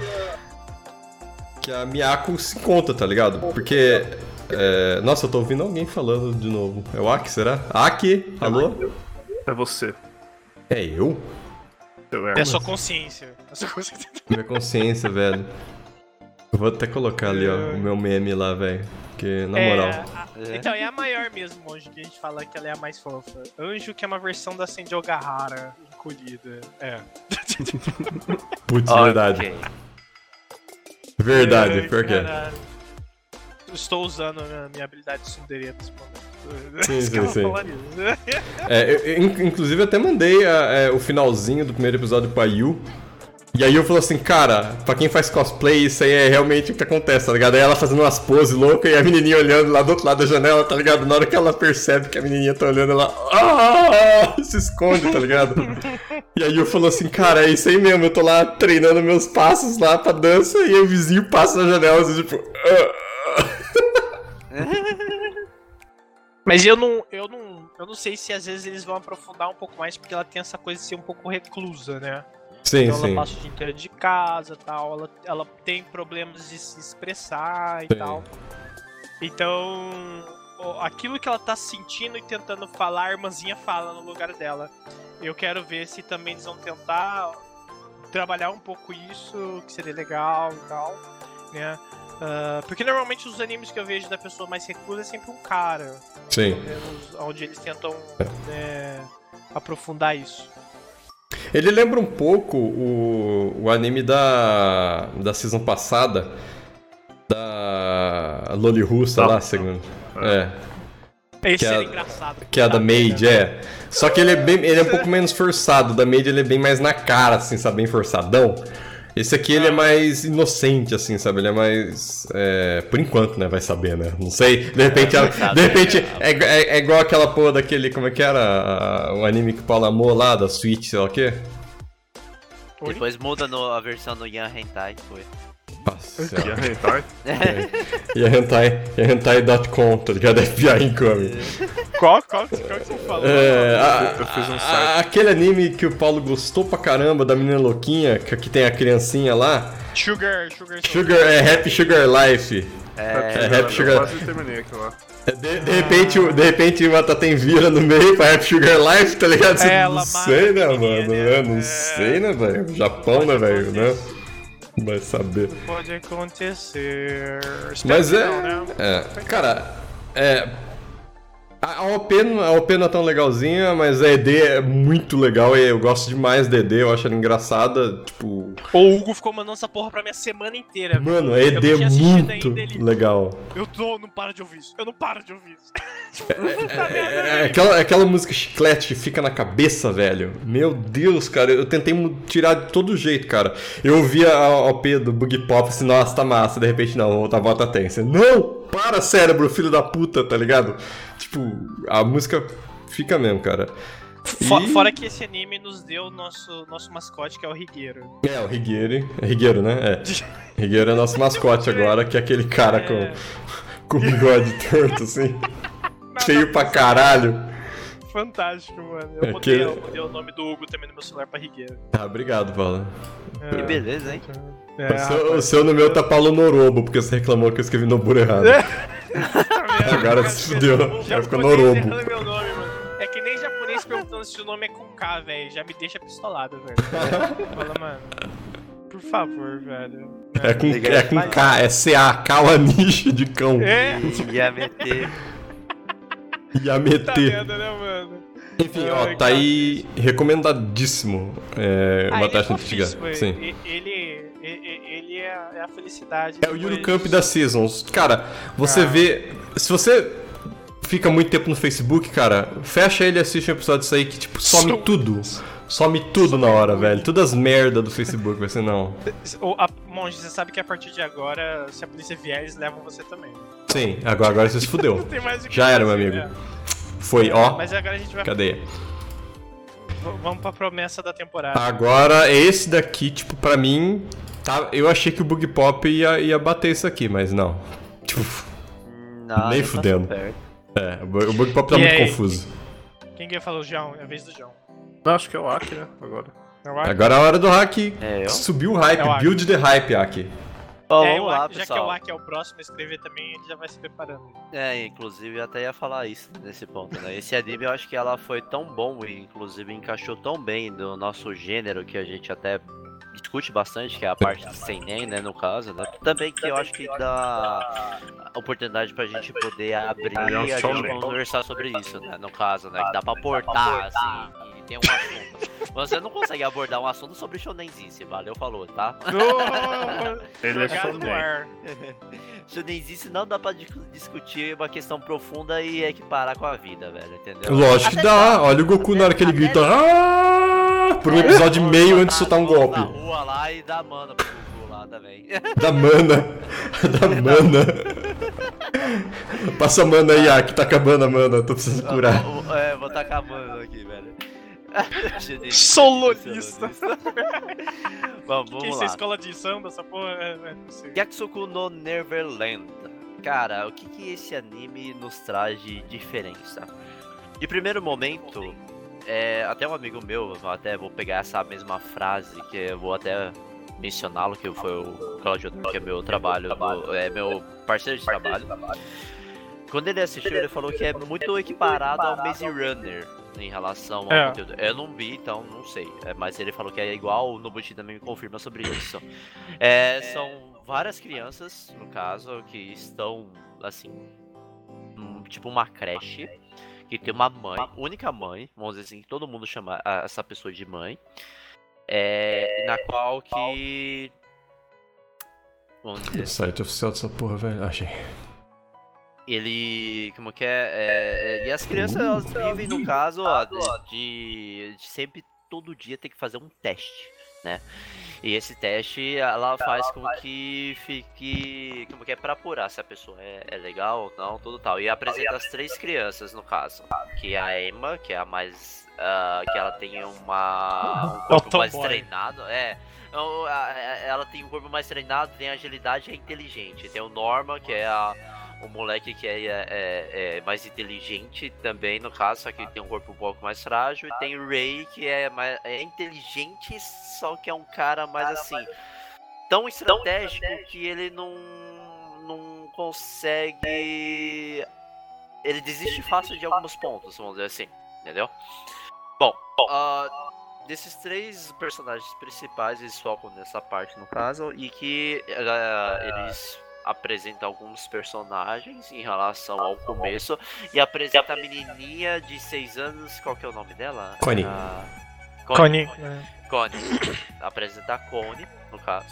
que a Miyako se conta, tá ligado? Porque. é, nossa, eu tô ouvindo alguém falando de novo. É o Aki, será? Aki? Alô? É você. É eu? É Hermes. sua consciência. É sua consciência. *laughs* Minha consciência, velho. Eu vou até colocar ali, ó, o meu meme lá, velho. Porque, na É, moral. a- Então, é a maior mesmo, Monge, que a gente fala que ela é a mais fofa. Anjo, que é uma versão da Sandy Ogahara, encolhida. É. *laughs* Putz, Ok. verdade. Verdade, Ai, pior que é. Estou usando a minha, habilidade de tsundere nesse momento. Sim, *laughs* sim, sim. É, eu- eu, in- inclusive, até mandei a- é, o finalzinho do primeiro episódio pra Yu. E aí eu falei assim, cara, pra quem faz cosplay, isso aí é realmente o que acontece, tá ligado? Aí ela fazendo umas poses loucas e a menininha olhando lá do outro lado da janela, tá ligado? Na hora que ela percebe que a menininha tá olhando, ela ah! *laughs* se esconde, tá ligado? E aí eu falou assim, cara, é isso aí mesmo, eu tô lá treinando meus passos lá pra dança e o vizinho passa na janela, assim, tipo... "Ah". Mas eu não, eu não. Eu não sei se às vezes eles vão aprofundar um pouco mais, porque ela tem essa coisa de ser um pouco reclusa, né? Sim, Então sim. ela passa o dia inteiro de casa tal, ela, ela tem problemas de se expressar e Sim. tal. Então, aquilo que ela tá sentindo e tentando falar, a irmãzinha fala no lugar dela. Eu quero ver se também eles vão tentar trabalhar um pouco isso, que seria legal e tal, né? Ah, porque normalmente os animes que eu vejo da pessoa mais reclusa é sempre um cara, Sim. menos onde eles tentam né, aprofundar isso. Ele lembra um pouco o, o anime da, da season passada, da Loli Russa lá, segundo. É, Esse Que era é- engraçado. que é a da Maid, é. Só que ele é, bem, ele é um pouco menos forçado, da Maid ele é bem mais na cara, assim, sabe, bem forçadão. Esse aqui ele é mais inocente, assim, sabe? Ele é mais. é, por enquanto, né? Vai saber, né? Não sei. De repente, ela- de repente é, é- é igual aquela porra daquele. Como é que era? a- O anime que o Paulo amou lá, da Switch, sei lá o quê? Oi? Depois muda no- a versão no Yan Hentai, foi. Nossa é hentai? E a hentai, e a hentai.com, tá ligado? *laughs* FBI incoming. Qual, qual, qual que você falou? É, a- eu fiz um a- site. aquele anime que o Paulo gostou pra caramba, da menina louquinha, que, que tem a criancinha lá. Sugar, Sugar, Sugar, é Happy Sugar Life. É, Happy eu Sugar- quase terminei aquilo lá. De, de repente, o- de repente uma Tatem vira no meio pra Happy Sugar Life, tá ligado? Ela não sei, né, mano? É, não é. sei, né, velho? Japão, né, velho? Né? *laughs* Vai saber. Pode acontecer. Espero Mas é. não, né? É, cara, é. A a OP, não- a OP não é tão legalzinha, mas a ED é muito legal e eu gosto demais da ED, eu acho ela engraçada. Tipo, O Hugo ficou mandando essa porra pra minha semana inteira. mano, a ED é muito ainda, ele- legal. Eu tô, não paro de ouvir isso. Eu não paro de ouvir isso. *laughs* É, é aquela, é aquela música chiclete que fica na cabeça, velho. Meu Deus, cara, eu tentei tirar de todo jeito, cara. Eu ouvia a OP do Boogie Pop assim, nossa, tá massa, de repente não, outra volta tem. Você, não! Para, cérebro, filho da puta, tá ligado? Tipo, a música fica mesmo, cara. E- Fora que esse anime nos deu o nosso, nosso mascote, que é o Rigueiro. É, o Higueiro. É Higueiro, né? É. *laughs* Higueiro é nosso mascote agora, que é aquele cara É. com, *laughs* com bigode torto, assim. *laughs* Nada Feio pra mais caralho. Fantástico, mano. Eu É mudei, que- eu mudei o nome do Hugo também no meu celular pra Rigueiro. Ah, obrigado, Paulo. Que beleza, hein? É, o, seu, o seu no meu tá Paulo Norobo, porque você reclamou que eu escrevi Noburo errado. *laughs* Agora se fudeu. Agora ficou Norobo. errando meu nome, mano. É que nem japonês perguntando se o nome é com K, velho. Já me deixa pistolado, velho. *laughs* Fala, mano. Por favor, velho. É com, é com K, é C-A, Kawanishi de cão. É, Ia meter. tá Yamete. vendo, né, mano? Enfim, ó, Ai, tá aí recomendadíssimo. É, Ah, é taxa antiga. fofíssimo, Sim. Ele, ele, ele, é, a- é a felicidade. É o Yuri Camp da Seasons. Cara, você Ah. vê. Se você fica muito tempo no Facebook, cara, fecha ele e assiste um episódio disso aí que, tipo, some tudo. Some tudo na hora, velho. Todas as merda do Facebook, vai ser não. O, a, Monge, você sabe que a partir de agora, se a polícia vier, eles levam você também. Sim, agora, agora você se fudeu. *laughs* Já era, meu amigo. né? Foi, É, ó. Mas agora a gente vai. V- Vamos pra promessa da temporada. Agora, esse daqui, tipo, pra mim, tá, eu achei que o Bug Pop ia, ia bater isso aqui, mas não. Tipo, Não, Nem passou fudendo. perto. é, o Bu- o Bug Pop tá E muito aí? confuso. Quem que falou João? É a vez do João. Não, acho que é o Aki, né? Agora. Eu acho. Agora é a hora do hack. É, eu? Subiu o hype, É o Aki. build the hype, Aki. Ó, É, vamos o lá, Aki- já que é pessoal. o Aki é o próximo a escrever também, ele já vai se preparando. É, inclusive eu até ia falar isso nesse ponto, né? Esse anime eu acho que ela foi tão bom e inclusive encaixou tão bem no nosso gênero que a gente até discute bastante, que é a parte de seinen, né, no caso, né? Também que eu acho que dá oportunidade pra gente poder abrir e a gente conversar sobre isso, né? No caso, né? Que dá pra aportar, assim, tem um assunto. Você não consegue abordar um assunto sobre shonenzice, valeu, falou, tá? Ele é shonen. Shonenzice *laughs* não dá pra dis- discutir uma questão profunda e equiparar com a vida, velho, entendeu? Lógico que dá. dá. Olha o Goku na hora que ele grita. dá. "Ah!" Por um episódio e meio antes de soltar um mãos golpe. Na rua lá e dar mana pro Goku lá também. *laughs* Da mana. *laughs* Da mana. Passa a mana aí, Aki. Tá acabando a mana. Tô precisando curar. Vou- É, vou tacar mana aqui, velho. Solonista. Vamos, vamos é lá. escola de samba, essa porra? É, é. Yakusoku no Neverland. Cara, o que, que esse anime nos traz de diferença? De primeiro momento, é, até um amigo meu, eu até vou pegar essa mesma frase, que eu vou até mencioná-lo, que foi o Claudio, que é meu trabalho, do- é meu parceiro de trabalho. Quando ele assistiu, ele falou que é muito equiparado ao Maze Runner em relação ao É. conteúdo. Eu não vi, então não sei. É, mas ele falou que é igual, o Nobuchi também me confirma sobre isso. É, são várias crianças, no caso, que estão, assim, hum, tipo uma creche, que tem uma mãe, única mãe, vamos dizer assim, que todo mundo chama essa pessoa de mãe, é, na qual que... Vamos dizer O site oficial dessa porra, velho. Achei. Ele como que é, é, é, e as crianças elas vivem no caso ó, de, de- sempre todo dia ter que fazer um teste né? E esse teste ela faz com que fique como que é para apurar se a pessoa é, é legal ou não tudo tal. E apresenta as três crianças no caso que é a Emma que é a mais ah, que ela tem uma *laughs* um corpo mais treinado é. A- ela tem um corpo mais treinado, tem agilidade e é inteligente. Tem o Norma, que é a- o moleque que é, é- é mais inteligente também, no caso, só que tem um corpo um pouco mais frágil. E tem o Ray, que é, mais, é inteligente, só que é um cara mais assim. Tão estratégico que ele não, não consegue. Ele desiste fácil de alguns pontos, vamos dizer assim, entendeu? Bom, ah, desses três personagens principais, eles focam nessa parte no caso, e que ah, eles apresentam alguns personagens em relação ao começo, e apresenta a menininha de 6 anos, qual que é o nome dela? Connie. Ah, Connie. Connie. *coughs* Apresenta a Connie, no caso.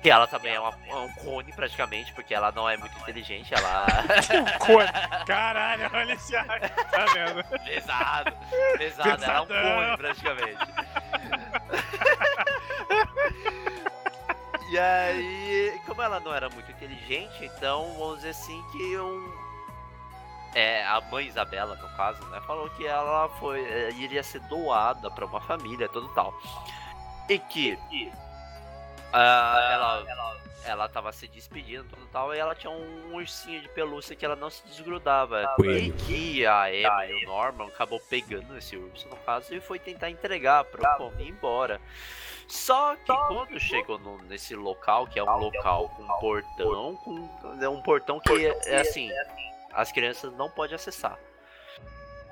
Que ela também é, uma, é um cone praticamente, porque ela não é muito inteligente, ela. *laughs* Connie. Caralho, olha esse ar. Tá vendo? pesado, pesado, ela é um Pesadão. cone praticamente. *laughs* e aí, como ela não era muito inteligente, então vamos dizer assim que um. É, a mãe Isabela, no caso, né, falou que ela foi, eh, iria ser doada pra uma família, tudo tal. E que ah, ela, ela tava se despedindo, tudo tal, e ela tinha um ursinho de pelúcia que ela não se desgrudava. Coelho. E que a Emma e o Norman acabou pegando esse urso, no caso, e foi tentar entregar pro Connie ir embora. Só que quando chegou no- nesse local, que é um local com um portão, com, é um portão que é assim, as crianças não podem acessar.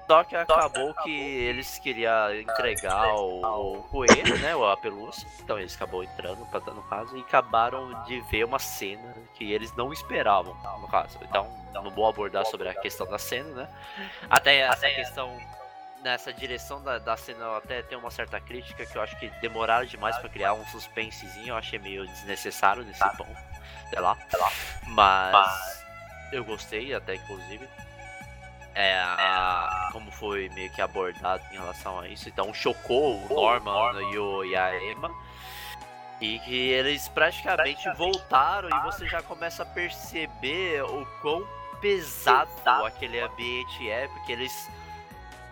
Só que acabou que eles queriam entregar o, o coelho, né? A pelúcia. Então eles acabou entrando, pra- no caso, e acabaram de ver uma cena que eles não esperavam, no caso. Então, não vou abordar sobre a questão da cena, né? Até essa questão, nessa direção da, da cena, eu até tem uma certa crítica que eu acho que demoraram demais pra criar um suspensezinho. Eu achei meio desnecessário nesse ponto. Sei lá. Mas eu gostei, até inclusive. É, a- como foi meio que abordado em relação a isso. Então chocou o Norman e, o, e a Emma. E que eles praticamente voltaram e você já começa a perceber o quão pesado aquele ambiente é, porque eles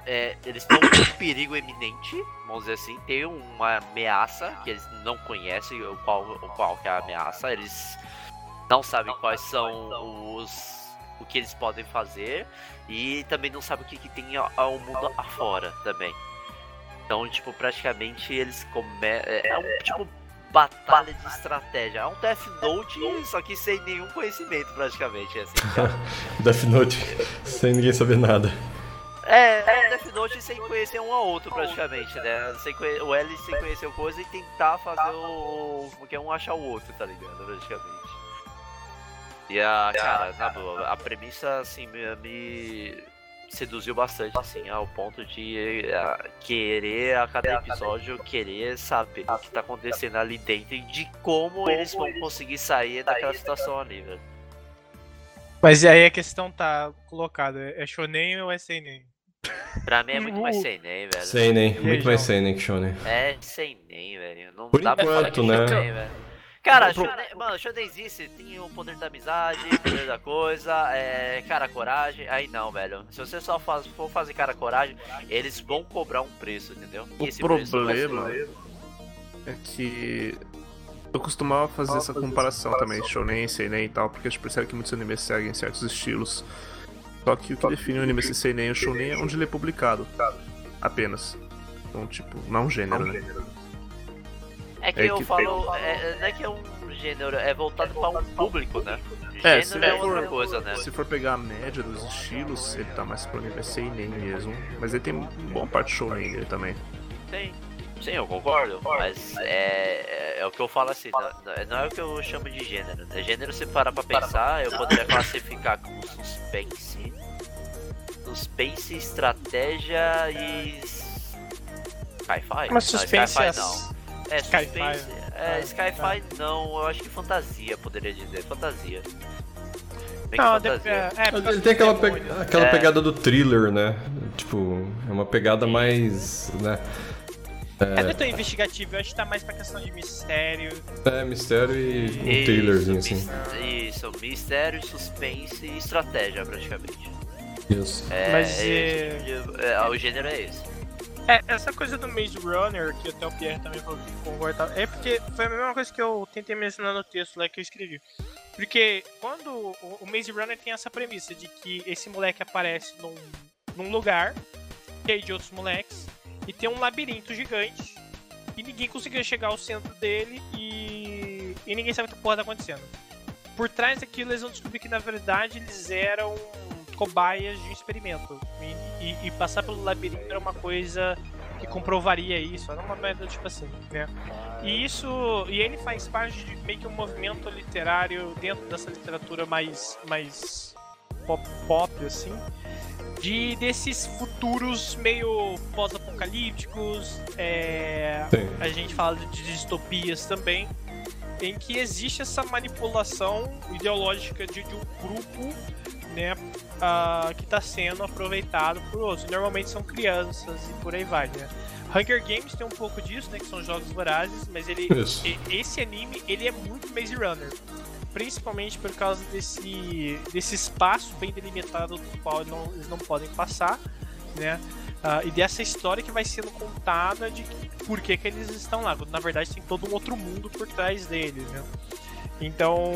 é, eles estão *coughs* com um perigo eminente, vamos dizer assim, tem uma ameaça que eles não conhecem o qual, o qual que é a ameaça, eles não sabem quais são os o que eles podem fazer e também não sabem o que, que tem ao, mundo afora também. Então, tipo, praticamente eles começam. É um tipo batalha de estratégia. É um Death Note, só que sem nenhum conhecimento, praticamente. Assim, *laughs* cara. Death Note, sem ninguém saber nada. É, é Death Note sem conhecer um ao outro, praticamente, né? Sem conhe- o L sem conhecer o coisa e tentar fazer o. Como que é um achar o outro, tá ligado? Praticamente. E a. Cara, na boa, a premissa, assim, me, me seduziu bastante, assim, ao ponto de querer a cada episódio, querer saber o que tá acontecendo ali dentro e de como eles vão conseguir sair daquela situação ali, velho. Mas aí a questão tá colocada: é shonen ou é seinen? Pra mim é muito mais sem nem, velho. Seinen, muito mais João? Seinen que Shonen. É sem nem, velho. Não Por dá pra falar que enquanto, né? shonen, velho. Cara, shonen, mano, shonen existe, tem o poder da amizade, o poder da coisa, é, cara, coragem. Aí não, velho. Se você só faz, for fazer cara, coragem, eles vão cobrar um preço, entendeu? E O problema é que eu costumava fazer essa comparação também, shonen, seinen e tal, porque a gente percebe que muitos animes seguem certos estilos. Só que o que define o anime ser seinen e o shonen é onde ele é publicado. Apenas. Então, tipo, não um gênero, né? É que É eu que falo, é, não é que é um gênero, é voltado pra um público, né? É, Gênero se é for- outra coisa, né? Se for pegar a média dos estilos, ele tá mais pro anime seinen mesmo. Mas ele tem boa parte shonen dele também. Tem. Sim, eu concordo, mas é, é, é o que eu falo assim, não, não- não é o que eu chamo de gênero. Né? Gênero, se parar pra pensar, eu poderia classificar como suspense, suspense, estratégia e sci-fi. Mas Não, suspense é sci-fi não. É, Sci-fi, suspense, é, é, sci-fi não, eu acho que fantasia, poderia dizer, fantasia. Bem Não, fantasia. é, é, Ele tem aquela, pe- aquela É. pegada do thriller, né? Tipo, é uma pegada mais. né? É, não é tão investigativo, eu acho que tá mais pra questão de mistério. É, mistério e um Isso, thrillerzinho assim. Isso, mistério, suspense e estratégia, praticamente. Isso. É, Mas, esse é- tipo é, o gênero é esse. É, essa coisa do Maze Runner, que até o Pierre também falou que concorda, é porque foi a mesma coisa que eu tentei mencionar no texto lá que eu escrevi. Porque quando o, o Maze Runner tem essa premissa de que esse moleque aparece num, num lugar cheio de outros moleques e tem um labirinto gigante e ninguém conseguiu chegar ao centro dele e, e ninguém sabe o que porra tá acontecendo. Por trás daquilo eles vão descobrir que na verdade eles eram cobaias de um experimento. E, e, e, passar pelo labirinto era uma coisa que comprovaria isso. Era uma merda tipo assim, né? E isso. E ele faz parte de meio que um movimento literário dentro dessa literatura mais. mais pop, pop assim. De desses futuros meio pós-apocalípticos. É, a gente fala de distopias também. Em que existe essa manipulação ideológica de, de um grupo né, uh, que está sendo aproveitado por outros. Normalmente são crianças e por aí vai, né? Hunger Games tem um pouco disso, né, que são jogos vorazes, mas ele, esse anime ele é muito Maze Runner, principalmente por causa desse, desse espaço bem delimitado do qual não, eles não podem passar, né? Uh, e dessa história que vai sendo contada de que, por que, que eles estão lá. Na verdade, tem todo um outro mundo por trás deles, né? Então,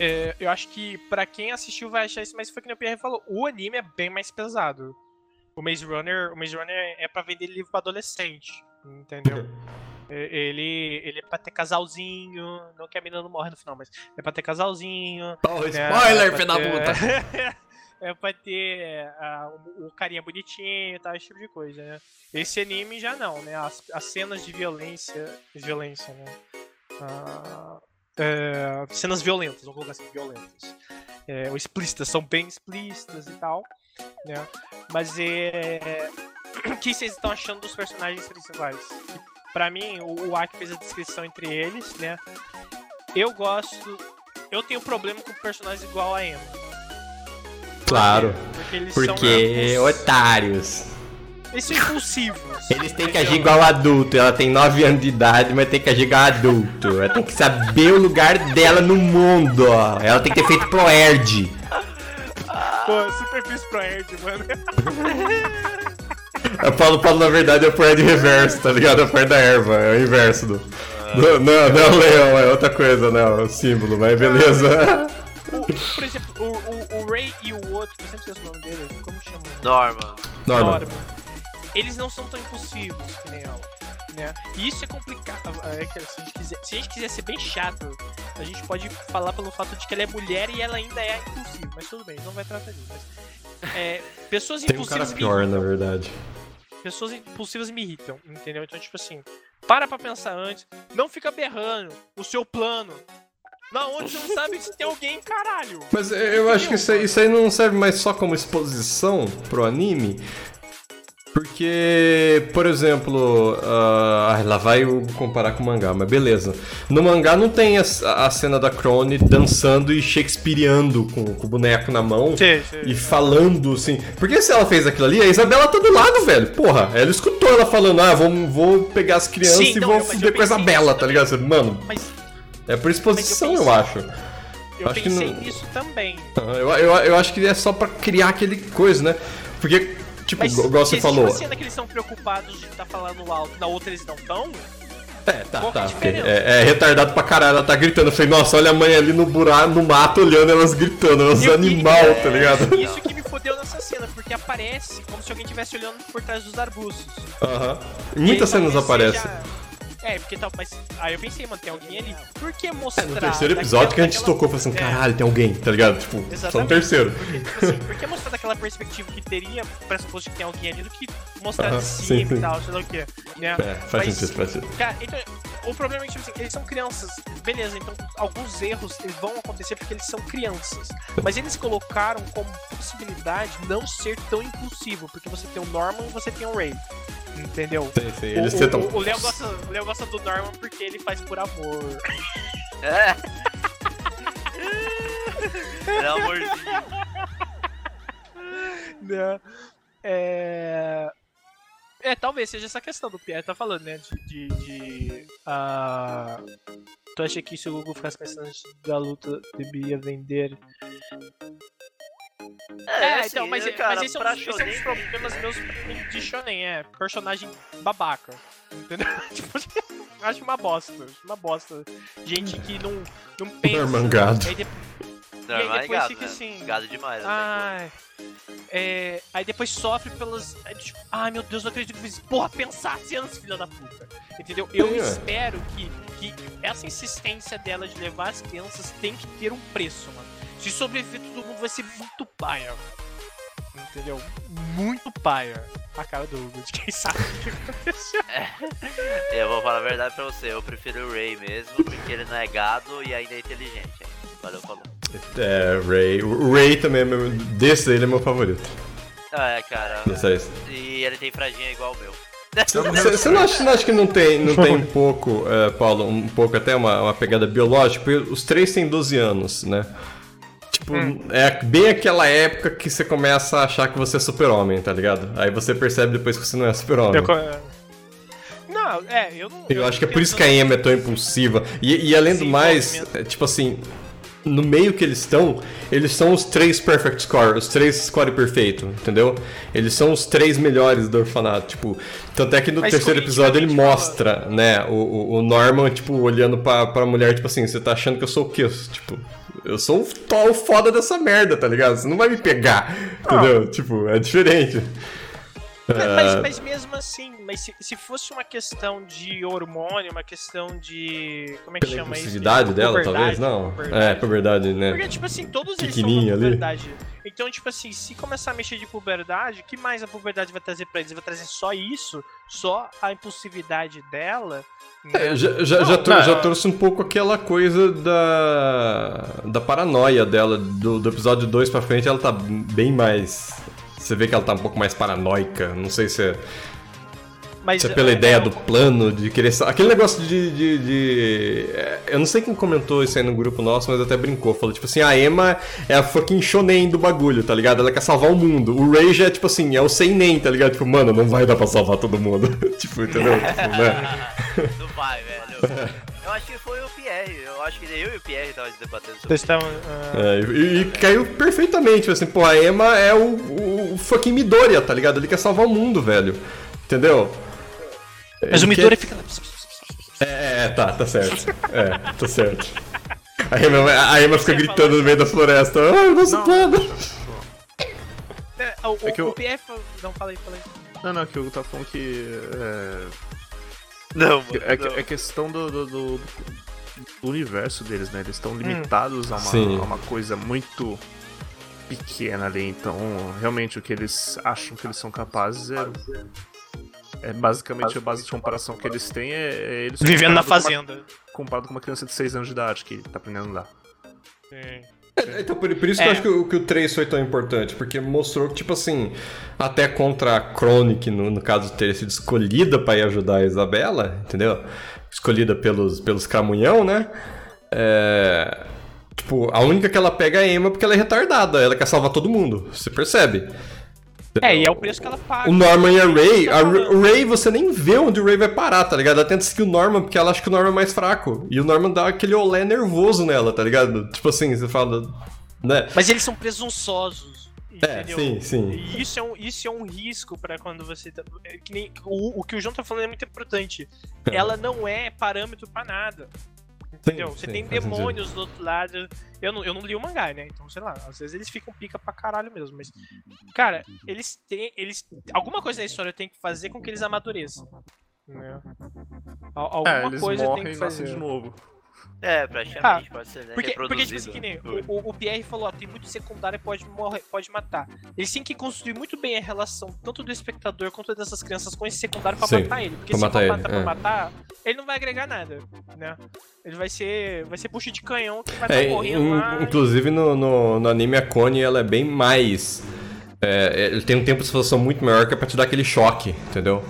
é, eu acho que para quem assistiu vai achar isso, mas foi que o Pierre falou, o anime é bem mais pesado. O Maze Runner, o Maze Runner é para vender livro para adolescente, entendeu? *laughs* É, ele, ele é pra ter casalzinho, não que a menina não morre no final, mas é pra ter casalzinho. Oh, né, spoiler, é filho da puta! *laughs* é pra ter uh, o, o, carinha bonitinho e tal, esse tipo de coisa, né? Esse anime já não, né? As, as cenas de violência. Violência, né? Uh, é, cenas violentas, vamos colocar assim, violentas. É, ou explícitas, são bem explícitas e tal, né? Mas é. O que vocês estão achando dos personagens principais? Pra mim, o, o Aki fez a descrição entre eles, né? Eu gosto. Eu tenho problema com personagens igual a Emma. Claro. Porque, eles porque são otários. Eles são impulsivos. Eles têm que agir igual adulto. Ela tem 9 anos de idade, mas tem que agir igual adulto. Ela tem que saber o lugar dela no mundo, ó. Ela tem que ter feito Proerd. Pô, super fiz Proerd, mano. *laughs* Eu falo, falo, na verdade, é Proerd reverso, tá ligado? É o Proerd da erva, é o inverso do. do não, não é o leão, é outra coisa, né? O símbolo, mas beleza. O, *laughs* por exemplo, o, o, o, Ray e o outro, eu sempre sei o nome dele, como chama? Norman. Norman. Norman eles não são tão impulsivos que nem ela. Né? E isso é complicado. É que, se, a gente quiser, se a gente quiser ser bem chato, a gente pode falar pelo fato de que ela é mulher e ela ainda é impulsiva. Mas tudo bem, não vai tratar disso. Mas, é, pessoas Tem impulsivas. Um cara pior, na verdade. Pessoas impulsivas me irritam, entendeu? Então, tipo assim, para pra pensar antes. Não fica berrando o seu plano. Não, onde você não sabe se tem alguém, caralho. Mas eu acho que isso aí, isso aí não serve mais só como exposição pro anime, porque, por exemplo, uh, lá vai eu comparar com o mangá, mas beleza. No mangá não tem a, a cena da Crone dançando e shakespeareando com, com, o boneco na mão sim, sim. e falando assim. Porque se ela fez aquilo ali, a Isabela tá do lado, velho. Porra, ela escutou ela falando, ah, vou, vou pegar as crianças sim, e não, vou fuder com a Isabela, tá ligado? Mano, mas, é por exposição, eu, eu, acho. Eu acho pensei que não... nisso também. *laughs* Eu, eu, eu acho que é só pra criar aquele coisa, né? Porque Tipo, Mas, igual você falou. Uma cena que eles estão preocupados de estar tá falando alto, na outra eles não estão? É, tá, tá. É, é, retardado pra caralho, ela tá gritando. Eu falei, nossa, olha a mãe ali no buraco, no mato, olhando elas gritando, elas animal, é, tá ligado? Isso que me fodeu nessa cena, porque aparece como se alguém estivesse olhando por trás dos arbustos. Aham. Uh -huh. Muitas cenas aparecem. É, porque tal, mas aí eu pensei, mano, tem alguém ali. Por que mostrar? É, no terceiro episódio daquela, que a gente daquela... tocou, falou assim, é. caralho, tem alguém, tá ligado? Tipo, Exatamente. só no terceiro. Porque, tipo assim, por que mostrar daquela perspectiva que teria, pressuposto que tem alguém ali, do que mostrar uh -huh, de cima sim, sim. e tal, sei lá o quê. Né? É, faz mas, sentido, faz sentido. Cara, então, o problema é que, tipo assim, eles são crianças, beleza, então alguns erros eles vão acontecer porque eles são crianças. Mas eles colocaram como possibilidade não ser tão impulsivo, porque você tem o Norman e você tem o Ray. Entendeu? Sim, sim, eles o, tentam. O, o, Léo gosta, o Léo gosta do Norman porque ele faz por amor. É. *laughs* é amorzinho. Não. É. É, talvez seja essa questão do Pierre tá falando, né? De. de, de uh... Tu acha que se o Google ficasse pensando da luta, devia vender É, assim, então, mas, cara, mas esse é um esse é um dos problemas meus de shonen, é personagem babaca. Entendeu? *laughs* tipo, acho uma bosta, acho uma bosta. Gente que não, não pensa. Normangado. Aí de- Não, e aí mas depois gado, fica né? assim, Gado demais. né? Ai. É, aí depois sofre pelas. aí, tipo, Ai meu Deus, não acredito que eu fiz. Porra, pensasse antes, filha da puta. Entendeu? Eu É. espero que, que essa insistência dela de levar as crianças tem que ter um preço, mano. Se sobreviver todo mundo vai ser muito paia. Entendeu? Muito paia. A cara do Hugo, de quem sabe o que aconteceu. Eu vou falar a verdade pra você, eu prefiro o Ray mesmo, porque ele não é gado e ainda é inteligente. hein? Valeu, falou. É, Ray. O Ray também é meu. Desse ele é meu favorito. Ah, é, cara. Não sei se. E ele tem fraldinha igual o meu. Você não acha, não acha que não tem, não tem um *laughs* pouco, é, Paulo, um pouco até uma, uma pegada biológica? Porque os três têm 12 anos, né? Tipo, é bem aquela época que você começa a achar que você é super-homem, tá ligado? Aí você percebe depois que você não é super-homem. Eu co- Não, é, eu não. Eu acho que é por isso que a Emma é tão impulsiva. E, e além do mais, é, tipo assim, no meio que eles estão, eles são os três perfect score, os três score perfeito, entendeu? Eles são os três melhores do orfanato, tipo. Tanto é que no Mas terceiro episódio ele mostra, né, o, o, Norman, tipo, olhando pra, pra mulher, tipo assim, você tá achando que eu sou o quê? Tipo. Eu sou o foda dessa merda, tá ligado? Você não vai me pegar, entendeu? Tipo, é diferente. Mas, É. mas, mas mesmo assim, mas se, se fosse uma questão de hormônio, uma questão de. Como é que Pela chama isso? impulsividade dela, talvez? Não. puberdade. É, puberdade, né? Porque, tipo assim, todos eles estão na ali. puberdade. Então, tipo assim, se começar a mexer de puberdade, o que mais a puberdade vai trazer pra eles? Vai trazer só isso? Só a impulsividade dela? É, né? já, já, Não, já, trou- não. já trouxe um pouco aquela coisa da, da paranoia dela. Do, do episódio 2 pra frente, ela tá bem mais. Você vê que ela tá um pouco mais paranoica. Não sei se é, Mas, se é pela é, ideia é, do plano, de querer. Aquele negócio de. de, de- é, Eu não sei quem comentou isso aí no grupo nosso, mas até brincou. Falou tipo assim: a Emma é a fucking shonen do bagulho, tá ligado? Ela quer salvar o mundo. O Ray já é tipo assim: é o seinen, tá ligado? Tipo, mano, não vai dar pra salvar todo mundo. *laughs* tipo, entendeu? Tipo, né? *laughs* Não vai, velho. *laughs* acho que eu e o Pierre tava debatendo sobre estão. ah, É, e, e caiu perfeitamente, assim, pô, a Emma é o, o, o fucking Midoriya, tá ligado? Ele quer salvar o mundo, velho. Entendeu? Mas o Ele Midori quer- fica. É, é, tá, tá certo. É, tá certo. A Emma, a Emma fica gritando no meio da floresta. Ah, nosso Não. plano! É, o, É que o, eu- o PF. Não, falei, falei. Não, não, que o Hugo tá falando que. É, Não, mano. é, não. é questão do, do, do- do universo deles, né? Eles estão limitados a, Sim. uma, a uma coisa muito pequena ali. Então, realmente, o que eles acham que eles são capazes é. É basicamente a base de comparação que eles têm é, é eles Vivendo na comparado com uma- fazenda. comparado com uma criança de 6 anos de idade que tá aprendendo a andar. É, Então, por, por isso que É. eu acho que o, que o 3 foi tão importante, porque mostrou que, tipo assim, até contra a Chronic, no, no caso de ter sido escolhida pra ir ajudar a Isabela, entendeu? Escolhida pelos, pelos Cramunhão, né? É, Tipo, a única que ela pega é a Emma porque ela é retardada, ela quer salvar todo mundo, você percebe? É, e é o preço que ela paga. O Norman e a Ray, Tá a Ray você nem vê onde o Ray vai parar, tá ligado? Ela tenta seguir o Norman porque ela acha que o Norman é mais fraco. E o Norman dá aquele olé nervoso nela, tá ligado? Tipo assim, você fala. Né? Mas eles são presunçosos. É, Entendeu? sim, sim. E isso é um, isso é um risco pra quando você. Tá, é que nem, o, o que o João tá falando é muito importante. Ela não é parâmetro pra nada. Entendeu? Sim, você sim, tem faz sentido. demônios do outro lado. Eu não, eu não li o mangá, né? Então, sei lá, às vezes eles ficam pica pra caralho mesmo. Mas, cara, eles têm. Eles, alguma coisa na história tem que fazer com que eles amadureçam. Né? Al- Alguma É, eles coisa morrem tem que fazer. de novo. É, praticamente, pode ser, né? Porque, porque tipo assim, que nem o, o, o Pierre falou, ó, tem muito secundário e pode, morrer, pode matar. Eles têm que construir muito bem a relação, tanto do espectador quanto dessas crianças com esse secundário pra Sim, matar ele. Porque pra se matar ele, matar pra é. matar, ele não vai agregar nada, né? Ele vai ser. Vai ser puxa de canhão que vai É, estar in- lá. inclusive no, no, no anime a Connie ela é bem mais. É, ele tem um tempo de exposição muito maior que é pra te dar aquele choque, entendeu?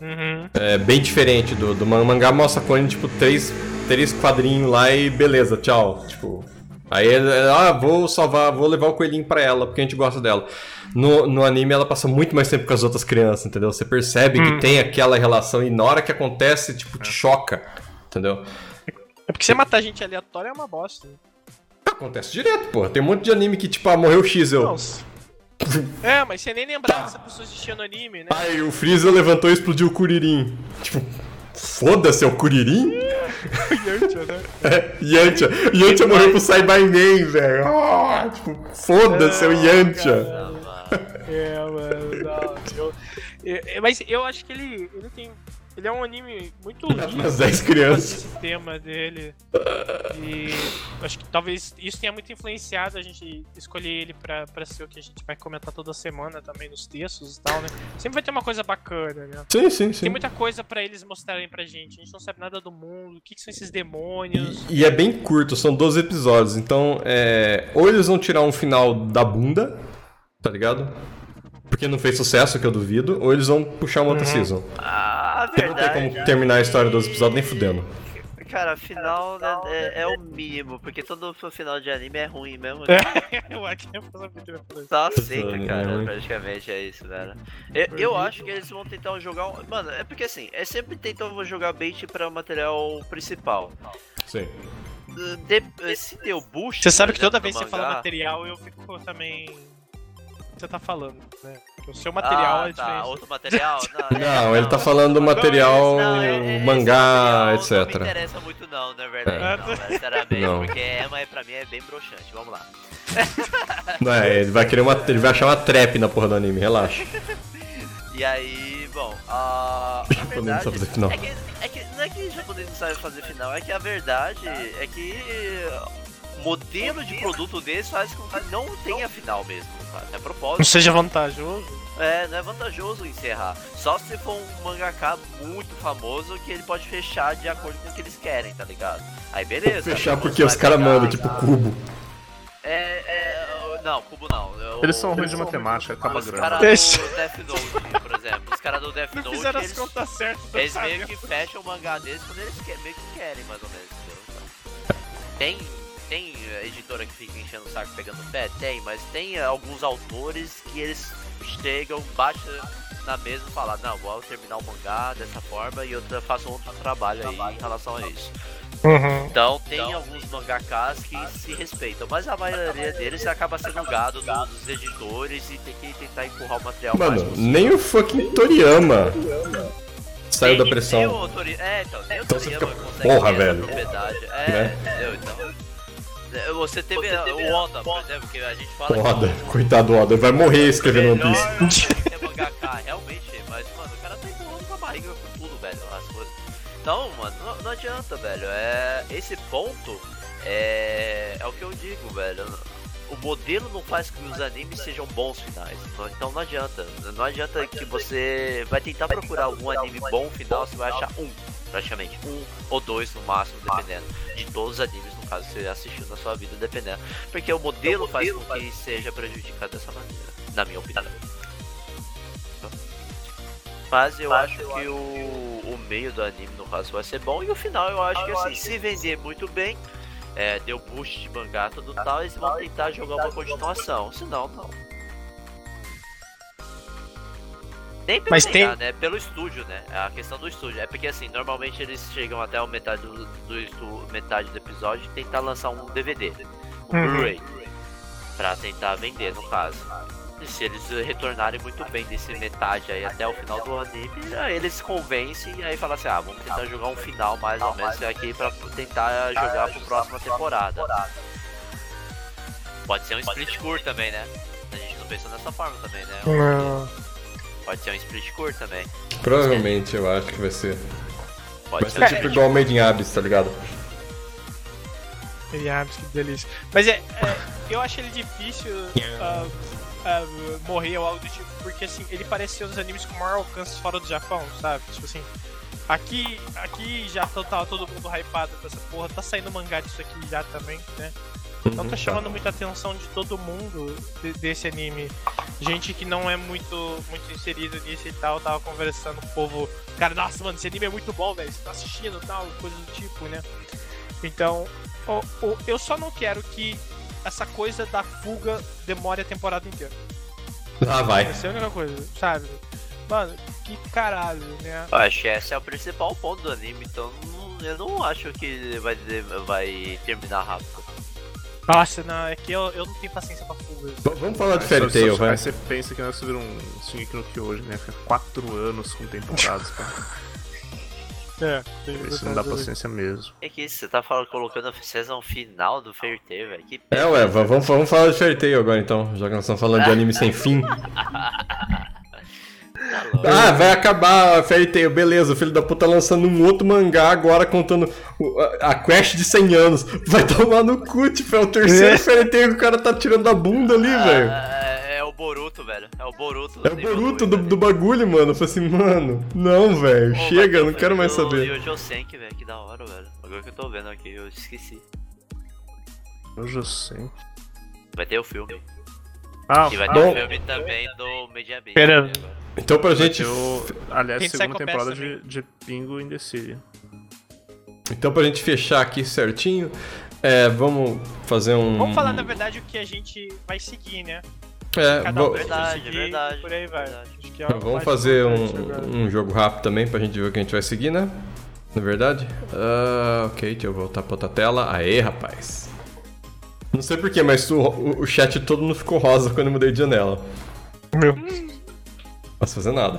Uhum. É bem diferente do, do man- mangá, mostra Connie, tipo, três, três quadrinhos lá e beleza, tchau. Tipo. Aí ah, vou salvar, vou levar o coelhinho pra ela, porque a gente gosta dela. No, no anime ela passa muito mais tempo com as outras crianças, entendeu? Você percebe que tem aquela relação e na hora que acontece, tipo, te choca, entendeu? É porque você matar gente aleatória é uma bosta. Acontece direto, pô. Tem um monte de anime que, tipo, ah, morreu o X, eu. Nossa. É, mas você nem lembrava que essa pessoa existia no anime, né? Ai, o Freeza levantou e explodiu o Kuririn. Tipo, foda-se, é o Kuririn? *laughs* Yantia, né? É, Yantia. Yantia morreu pro Saibai-Man, velho. Ah, tipo, foda-se, é o Yantia. É, mano, não, eu, eu- mas eu acho que ele, ele tem. Ele é um anime muito lindo. Umas 10 crianças. Esse tema dele. E acho que talvez isso tenha muito influenciado a gente escolher ele pra, pra ser o que a gente vai comentar toda semana também nos textos e tal, né? Sempre vai ter uma coisa bacana, né? Sim, sim, sim. Tem muita coisa pra eles mostrarem pra gente. A gente não sabe nada do mundo, o que, que são esses demônios. E é bem curto, são 12 episódios. Então, é. Ou eles vão tirar um final da bunda, tá ligado? Porque não fez sucesso, que eu duvido, ou eles vão puxar uma outra season. Ah, a Porque não tem verdade. como terminar a história dos episódios nem fudendo. Cara, final né, é, é o mínimo, porque todo final de anime é ruim mesmo. *laughs* eu acho que é fazer muito bem por isso. Só seca, Né? cara, praticamente é isso, velho. Eu, eu acho que eles vão tentar jogar um. Mano, é porque assim, é sempre tentam jogar bait pra material principal. Sim. De- se deu boost. Você sabe que toda exemplo, vez que você fala material, eu fico também. Você tá falando, né? Porque o seu material ah, é tá, diferente. outro material? *laughs* Não, é, Não, ele tá falando do material Não, é- é- mangá, material Não me etc. interessa muito, não, na verdade, É. não, sinceramente, Não. porque Emma é, pra mim é bem broxante. Vamos lá. *laughs* Não, é, ele vai querer uma. Ele vai achar uma trap na porra do anime, relaxa. *laughs* E aí, bom, a. a não verdade sabe fazer final. É que, é que não é que japonês não sabe fazer final, é que a verdade é que modelo de produto desse faz com que não tenha final mesmo, cara. É Não propósito. seja vantajoso. É, não é vantajoso encerrar. Só se for um mangaka muito famoso que ele pode fechar de acordo com o que eles querem, tá ligado? Aí beleza. Fechar Você porque os caras mandam, e tipo, cubo. É, é. Não, cubo não. Eu- Eles são ruins de matemática, acaba Os grana. caras do Death Note, por exemplo. Os caras do Death Não Note, fizeram as eles, contas certas, tá eles sabe? meio que fecham o mangá deles quando eles que- meio que querem, mais ou menos. entendeu? Então, tem, tem eh, editora que fica enchendo o saco pegando pé? Tem, mas tem eh, alguns autores que eles chegam, baixam na mesa e falam, não, vou terminar o mangá dessa forma e eu faço um outro trabalho aí em relação a isso. Uhum. Então tem alguns mangakas que se respeitam, mas a maioria deles acaba sendo gado do- dos editores e tem que tentar empurrar o material mais Mano, possível. nem o fucking Toriyama saiu da pressão. É, então, nem o Então você Toriyama fica, consegue porra, velho. propriedade. É, entendeu? Então. É, Você teve o Oda, por exemplo, que a gente fala Oda, que coitado do Oda, vai morrer escrevendo One melhor Piece. *laughs* é mangaka, realmente, mas, mano, o cara tá empurrando com a barriga com tudo, velho, as coisas. Então, mano, não, não adianta, velho. É, esse ponto é, é o que eu digo, velho. O modelo não faz com que os animes sejam bons finais. Não- Então não adianta. Não adianta que você vai tentar procurar algum anime bom final, você vai achar um, praticamente. Um ou dois no máximo, dependendo. De todos os animes, caso, que você assistiu na sua vida, dependendo. Porque o modelo faz com que seja prejudicado dessa maneira, na minha opinião. Mas eu acho que o, o meio do anime, no caso, vai ser bom. E o final, eu acho que assim, se vender muito bem, é, deu boost de mangá tudo tal, eles vão tentar jogar uma continuação. Senão, não. Nem pelo Mas tem- né? Pelo estúdio, né? A questão do estúdio. É porque assim, normalmente eles chegam até a metade do, do metade do episódio e tentar lançar um DVD. Um Uhum. Blu-ray. Pra tentar vender, no caso. E se eles retornarem muito bem desse metade aí até o final do anime, eles convencem e aí falam assim, ah, vamos tentar jogar um final mais ou menos aqui pra tentar jogar pro próxima temporada. Pode ser um split curto também, né? A gente não pensou dessa forma também, né? Não. Pode ser um split curto também. Provavelmente eu acho que vai ser. Pode Vai ser ser tipo igual Made in Abyss, tá ligado? Eliabs, que delícia. Mas é, é, *laughs* eu acho ele difícil ah, ah, morrer ou algo do tipo, porque assim, ele parece ser um dos animes com maior alcance fora do Japão, sabe? Tipo assim, aqui, aqui já tá, tá todo mundo hypado com essa porra, tá saindo mangá disso aqui já também, né? Então tá chamando muita atenção de todo mundo de- desse anime. Gente que não é muito, muito inserido nisso e tal, tava conversando com o povo. Cara, nossa, mano, esse anime é muito bom, velho. Você tá assistindo e tal, coisa do tipo, né? Então, o- o- eu só não quero que essa coisa da fuga demore a temporada inteira. Ah, vai. Essa é a única coisa, sabe? Mano, que caralho, né? Eu acho que esse é o principal ponto do anime, então eu não acho que vai, vai terminar rápido. Nossa, não, é que eu, eu não tenho paciência pra fuga. Vamos falar de Fairy Tail, vai. Aí você pensa que nós subimos um Shingeki no Kyojin, né? Fica quatro anos com temporadas, cara. *laughs* É, Isso não dá paciência mesmo. É que isso, você tá falando, colocando a season final do Fairy Tail, velho. Que É, ué, vamos, vamos falar de Fairy Tail agora então, já que nós estamos falando de anime sem *laughs* fim. *laughs* tá. Ah, vai acabar a Fairy Tail, beleza. O filho da puta lançando um outro mangá agora contando o- a, a quest de 100 anos. Vai tomar no cu, tipo, é o terceiro Fairy Tail que o cara tá tirando da bunda ali, velho. Ah, é, é o Boruto, velho. É o Boruto. É o Boruto do, do bagulho, mano. Eu falei assim, mano, não, velho, chega, eu não quero mais E saber. o Josenk, velho, que da hora, velho. Agora que eu tô vendo aqui, eu esqueci. Eu já sei. Vai ter o filme. Ah, E vai ah, ter o filme também do Media Base. Pera- né. Então pra gente. aliás, Tem segunda temporada de, de Pingo in the City. Então pra gente fechar aqui certinho, é, vamos fazer um. Vamos falar, na verdade, o que a gente vai seguir, né? É, Cada um Verdade, seguir, verdade, Por aí vai. verdade. Acho que é vamos fazer um, um jogo rápido também pra gente ver o que a gente vai seguir, né? Na verdade? Ah, ok, deixa eu voltar pra outra tela. Aê, rapaz. Não sei porquê, mas o, o, o chat todo não ficou rosa quando eu mudei de janela. Meu. Não posso fazer nada.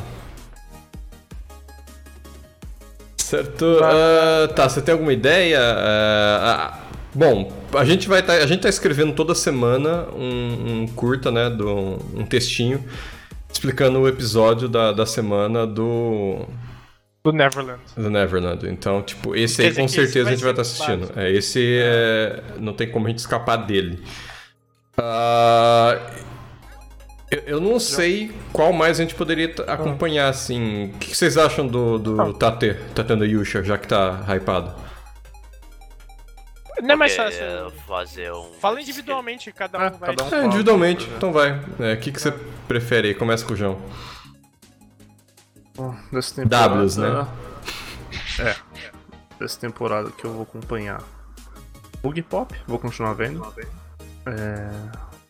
Certo. ah, tá, você tem alguma ideia? Ah, ah, bom, a gente vai tá, a gente tá escrevendo toda semana um, um curta, né, do, um textinho explicando o episódio da, da semana do, Do Neverland. do Neverland. Então, tipo, esse aí com certeza a gente vai estar assistindo. básico. É, esse é, não tem como a gente escapar dele. Ah, eu, eu não sei qual mais a gente poderia acompanhar, assim. O que vocês acham do, do Tate, Tatenda Yusha, já que tá hypado? Não é mais fácil. é, fazer um. Fala individualmente, cada um Ah, vai. cada um É, fala. individualmente, então vai. É, O que, que você prefere aí? Começa com o João. Bom, Dessa temporada, Ws, né? É. Dessa temporada que eu vou acompanhar. Bug Pop, vou continuar vendo. É,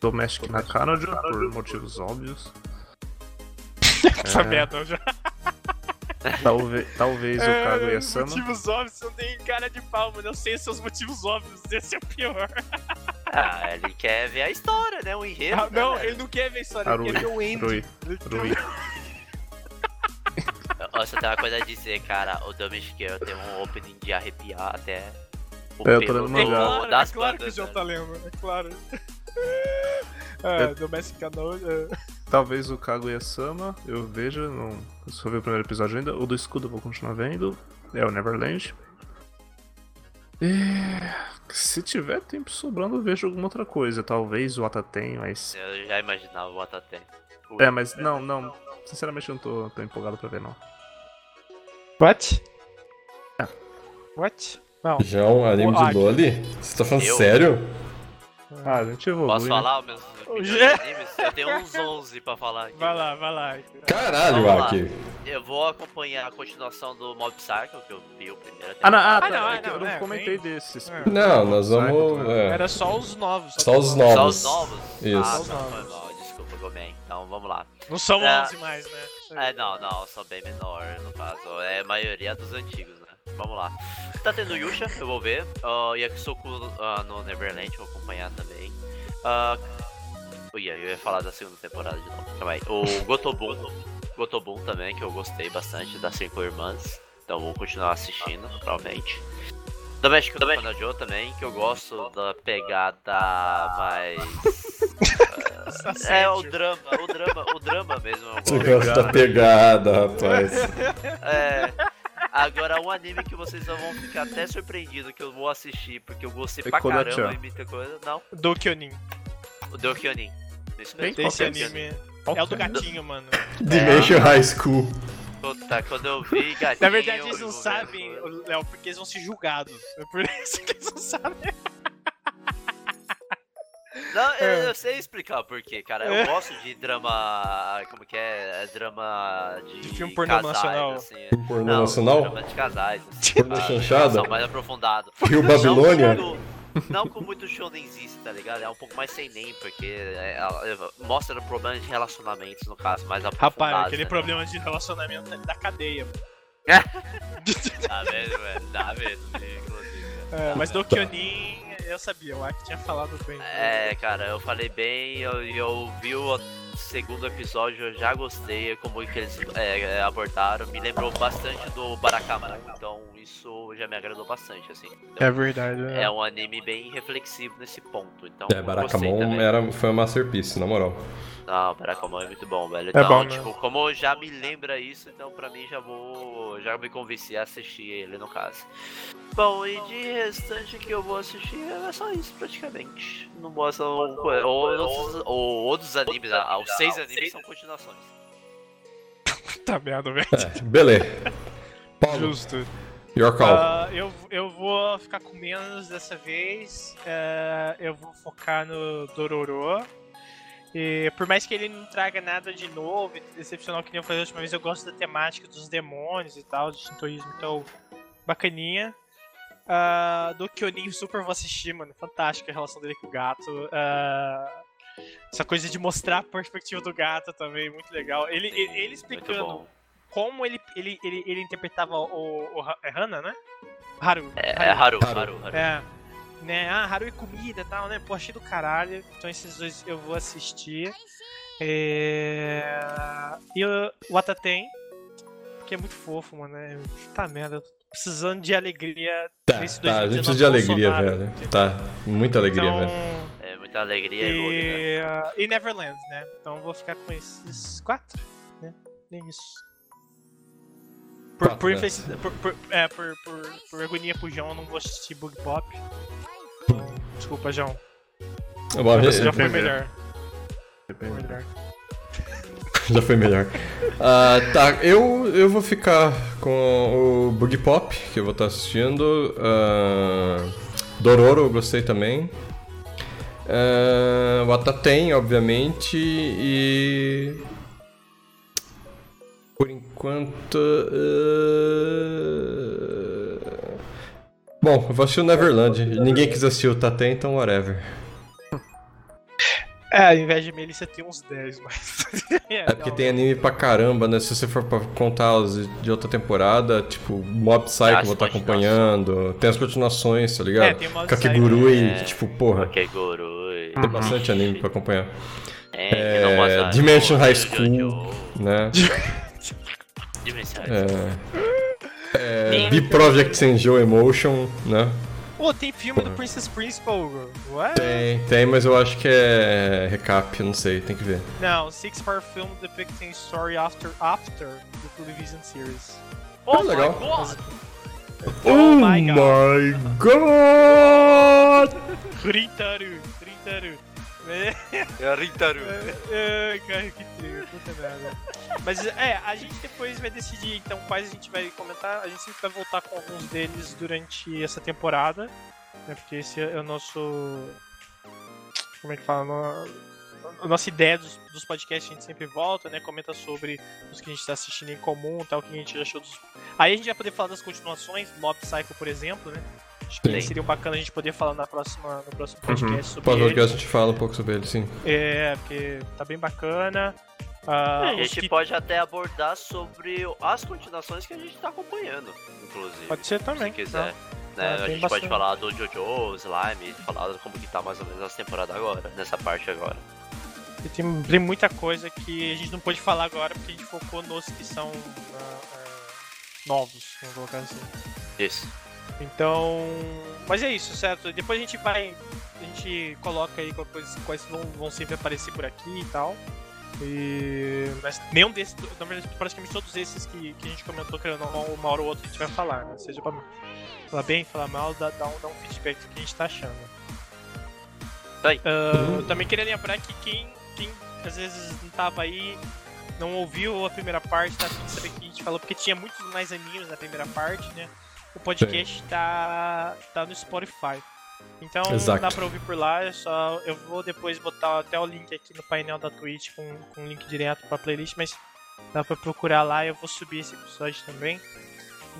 Domestic na Canada, por motivos óbvios. *laughs* Essa merda já. Talvez, talvez o Kaguya Sama. Motivos óbvios, você não tem cara de pau, mano. Eu sei seus motivos óbvios, esse é o pior. *laughs* Ah, ele quer ver a história, né? O enredo. Ah, né, não, velho? ele não quer ver a história, Arui, ele quer ver o end. Rui, Rui. Só tem uma coisa a dizer, cara. O Domestic Girl tem um opening de arrepiar até. O É, eu tô lendo É claro, é claro que o João né? tá lendo, é claro. *laughs* É, Eu- é. Talvez o Kaguya Sama eu veja, não só vi o primeiro episódio ainda. O do escudo eu vou continuar vendo. É o Neverland. E se tiver tempo sobrando, eu vejo alguma outra coisa. Talvez o Ataten, mas. Eu já imaginava o Ataten. É, mas não, não. Sinceramente eu não tô, tô empolgado pra ver, não. What? É. What? Não. João, anime Ah, de Loli? Você tá falando Eu? sério? Ah, a gente evolui. Posso né? falar os meus animes? Eu tenho uns 11 pra falar aqui. Vai lá, vai lá. Caralho. Aki. Eu vou acompanhar a continuação do Mob Psycho, que eu vi o primeiro Ah, não, ah, Ah, tá, não, é ah, que eu não, não é, comentei vem. desses. É. Não, nós vamos. é, Era só os novos. Só os Só novos. os novos? Isso. Ah, Só os não, novos. foi mal, desculpa, Gomen. Então vamos lá. Não são É. 11 mais, né? É, não, não, sou bem menor no caso. É a maioria dos antigos, né? Vamos lá. Tá tendo Yusha, eu vou ver. Uh, Yakisoku ah, no Neverland, vou acompanhar também. Uh, ui, eu ia falar da segunda temporada de novo. Calma aí. O Gotobun. Gotobun também, que eu gostei bastante das cinco irmãs. Então vou continuar assistindo, provavelmente. Doméstico do Joe também, que eu gosto da pegada mais. *laughs* É, o drama, o drama, o drama mesmo. Você gosta da pegada, rapaz. É. Agora, um anime que vocês não vão ficar até surpreendidos que eu vou assistir, porque eu gostei É pra caramba e muita coisa. Não, Do Kyonin. o. Isso mesmo. Qual Esse é anime. É o do é? gatinho, mano. *laughs* Dimension High School. Puta, quando eu vi gatinho... *laughs* Na verdade, eles não sabem, Léo, porque eles vão ser julgados. É por isso que eles não sabem. Não, eu, É. eu sei explicar por quê, cara. Eu É. gosto de drama... Como que é? É drama de, De filme pornô casais, nacional. assim. Pornô Não, nacional? drama de casais. Assim, Pornô tá? chanchada? São mais aprofundado. Rio Não Babilônia? com muito- Não com muito shonenzista, tá ligado? É um pouco mais sem nem, porque é, ela- mostra problemas de relacionamentos, no caso, mais. Rapaz, aquele né? problema de relacionamento ali da cadeia. *laughs* Tá vendo, velho? Tá vendo, inclusive. É, mas do Kyonin, eu sabia, o Aki tinha falado bem. É, cara, eu falei bem, eu, eu vi o segundo episódio, eu já gostei como que eles é, é, abordaram. Me lembrou bastante do Barakamon, então isso já me agradou bastante, assim. Então, É verdade. né? é um anime bem reflexivo nesse ponto, então É, Barakamon era, foi uma masterpiece, na moral. Não, Barakamon é muito bom, velho. É Então, bom, né? tipo, como já me lembra isso, então pra mim já vou. Já me convenci a assistir ele no caso. Bom, e de restante que eu vou assistir é só isso praticamente. Não mostra. Ou, ou, ou outros animes, ah, os seis animes são continuações. *laughs* Tá merda, velho. É, beleza. Paulo, Justo. your call. Ah, eu, eu vou ficar com menos dessa vez. É, eu vou focar no Dororo. E por mais que ele não traga nada de novo, excepcional que nem eu falei a última vez, eu gosto da temática dos demônios e tal, do shintoísmo, então bacaninha. Ah, do Kyonin super vou assistir, mano. Fantástica a relação dele com o gato. Ah, essa coisa de mostrar a perspectiva do gato também, muito legal. Ele, ele, ele explicando como ele, ele, ele, ele interpretava o, o, é Hana, né? Haru. É, é Haru, Haru. Haru, Haru. É. Né? Ah, Haru e comida e tal, né? Pô, achei do caralho. Então esses dois eu vou assistir. É... E o o Ataten, que é muito fofo, mano. É... Tá merda, eu tô precisando de alegria Tá, tá, a gente 2019 precisa de alegria, Bolsonaro, velho. entendeu? Tá, muita alegria, Então, velho. Muita alegria e né? ah, e Neverland, né? Então eu vou ficar com esses quatro, né? É isso. Por, Quatro, por, né? por, por, é, por, por, por agonia pro João, eu não vou assistir Bug Pop. Desculpa, João. Bom, Você já, já foi melhor. Foi melhor. *laughs* já foi melhor. Ah, tá, eu, eu vou ficar com o Boogie Pop, que eu vou estar assistindo. Ah, Dororo, eu gostei também. Ah, o Ataten, obviamente. E. Por enquanto. ah, Bom, eu vou assistir o Neverland. Ninguém quis assistir o Taten, então whatever. É, ao invés de Melissa tem uns 10, mas. *laughs* É porque tem anime pra caramba, né? Se você for pra contar os de outra temporada, tipo, Mob Psycho eu As vou estar continuações. acompanhando. Tem as continuações, tá ligado? É, tem Mob Kakegurui. É. tipo, porra, Kakeguru. tem bastante anime pra acompanhar. É, não mostra- Dimension High Jojo. School, né? Dimension É, B-Project Senjou Emotion, né? Pô, tem filme do Princess Principal, what? Tem, tem, mas eu acho que é recap, não sei, tem que ver. Não, Six Part Film depicting story after after the television series. Oh, Ah, legal. my god! Oh my god. *laughs* my god! Ritaru, Ritaru. É, É Ritaru. é, cara, que trio, puta merda. Mas é, a gente depois vai decidir então quais a gente vai comentar. A gente sempre vai voltar com alguns deles durante essa temporada. Né, porque esse é o nosso. Como é que fala? A nossa ideia dos, dos podcasts a gente sempre volta, né? Comenta sobre os que a gente tá assistindo em comum tal, o que a gente achou dos. Aí a gente vai poder falar das continuações, Mob Psycho, por exemplo, né? Acho que Sim. seria bacana a gente poder falar na próxima, no próximo podcast sobre Pode ele. que a gente fala um pouco sobre ele, sim. É, porque tá bem bacana. Ah, a os gente que- pode até abordar sobre as continuações que a gente tá acompanhando, inclusive. Pode ser também. Se quiser. tá? Né? Ah, a gente bastante. pode falar do Jojo, Slime, falar como que tá mais ou menos essa temporada agora, nessa parte agora. E tem, tem muita coisa que a gente não pôde falar agora porque a gente focou nos que são ah, ah, novos, vamos colocar assim. Isso. Então. Mas é isso, certo? Depois a gente vai. A gente coloca aí coisa- quais vão, vão sempre aparecer por aqui e tal. E. Mas nenhum desses. Na verdade, praticamente todos esses que, que a gente comentou, que uma hora ou outra a gente vai falar, né? Seja pra falar bem, falar mal, dá, dá, um, dá um feedback do que a gente tá achando. Tá aí. Eu também queria lembrar que quem, quem às vezes não tava aí, não ouviu a primeira parte, tá afim de saber o que a gente falou, porque tinha muitos mais animes na primeira parte, né? O podcast tá, tá no Spotify. Então Exato. dá pra ouvir por lá, é só. Eu vou depois botar até o link aqui no painel da Twitch com, com link direto pra playlist, mas dá pra procurar lá eu vou subir esse episódio também.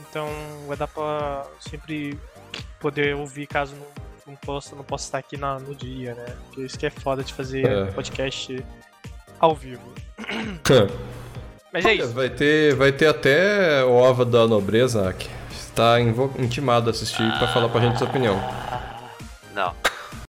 Então vai dar pra sempre poder ouvir caso não, não possa, não possa estar aqui na- no dia, né? Porque isso que é foda de fazer É. podcast ao vivo. Mas é isso. Vai ter, vai ter até o Ova da Nobreza, que invo- intimado a assistir pra falar pra gente sua opinião. Não.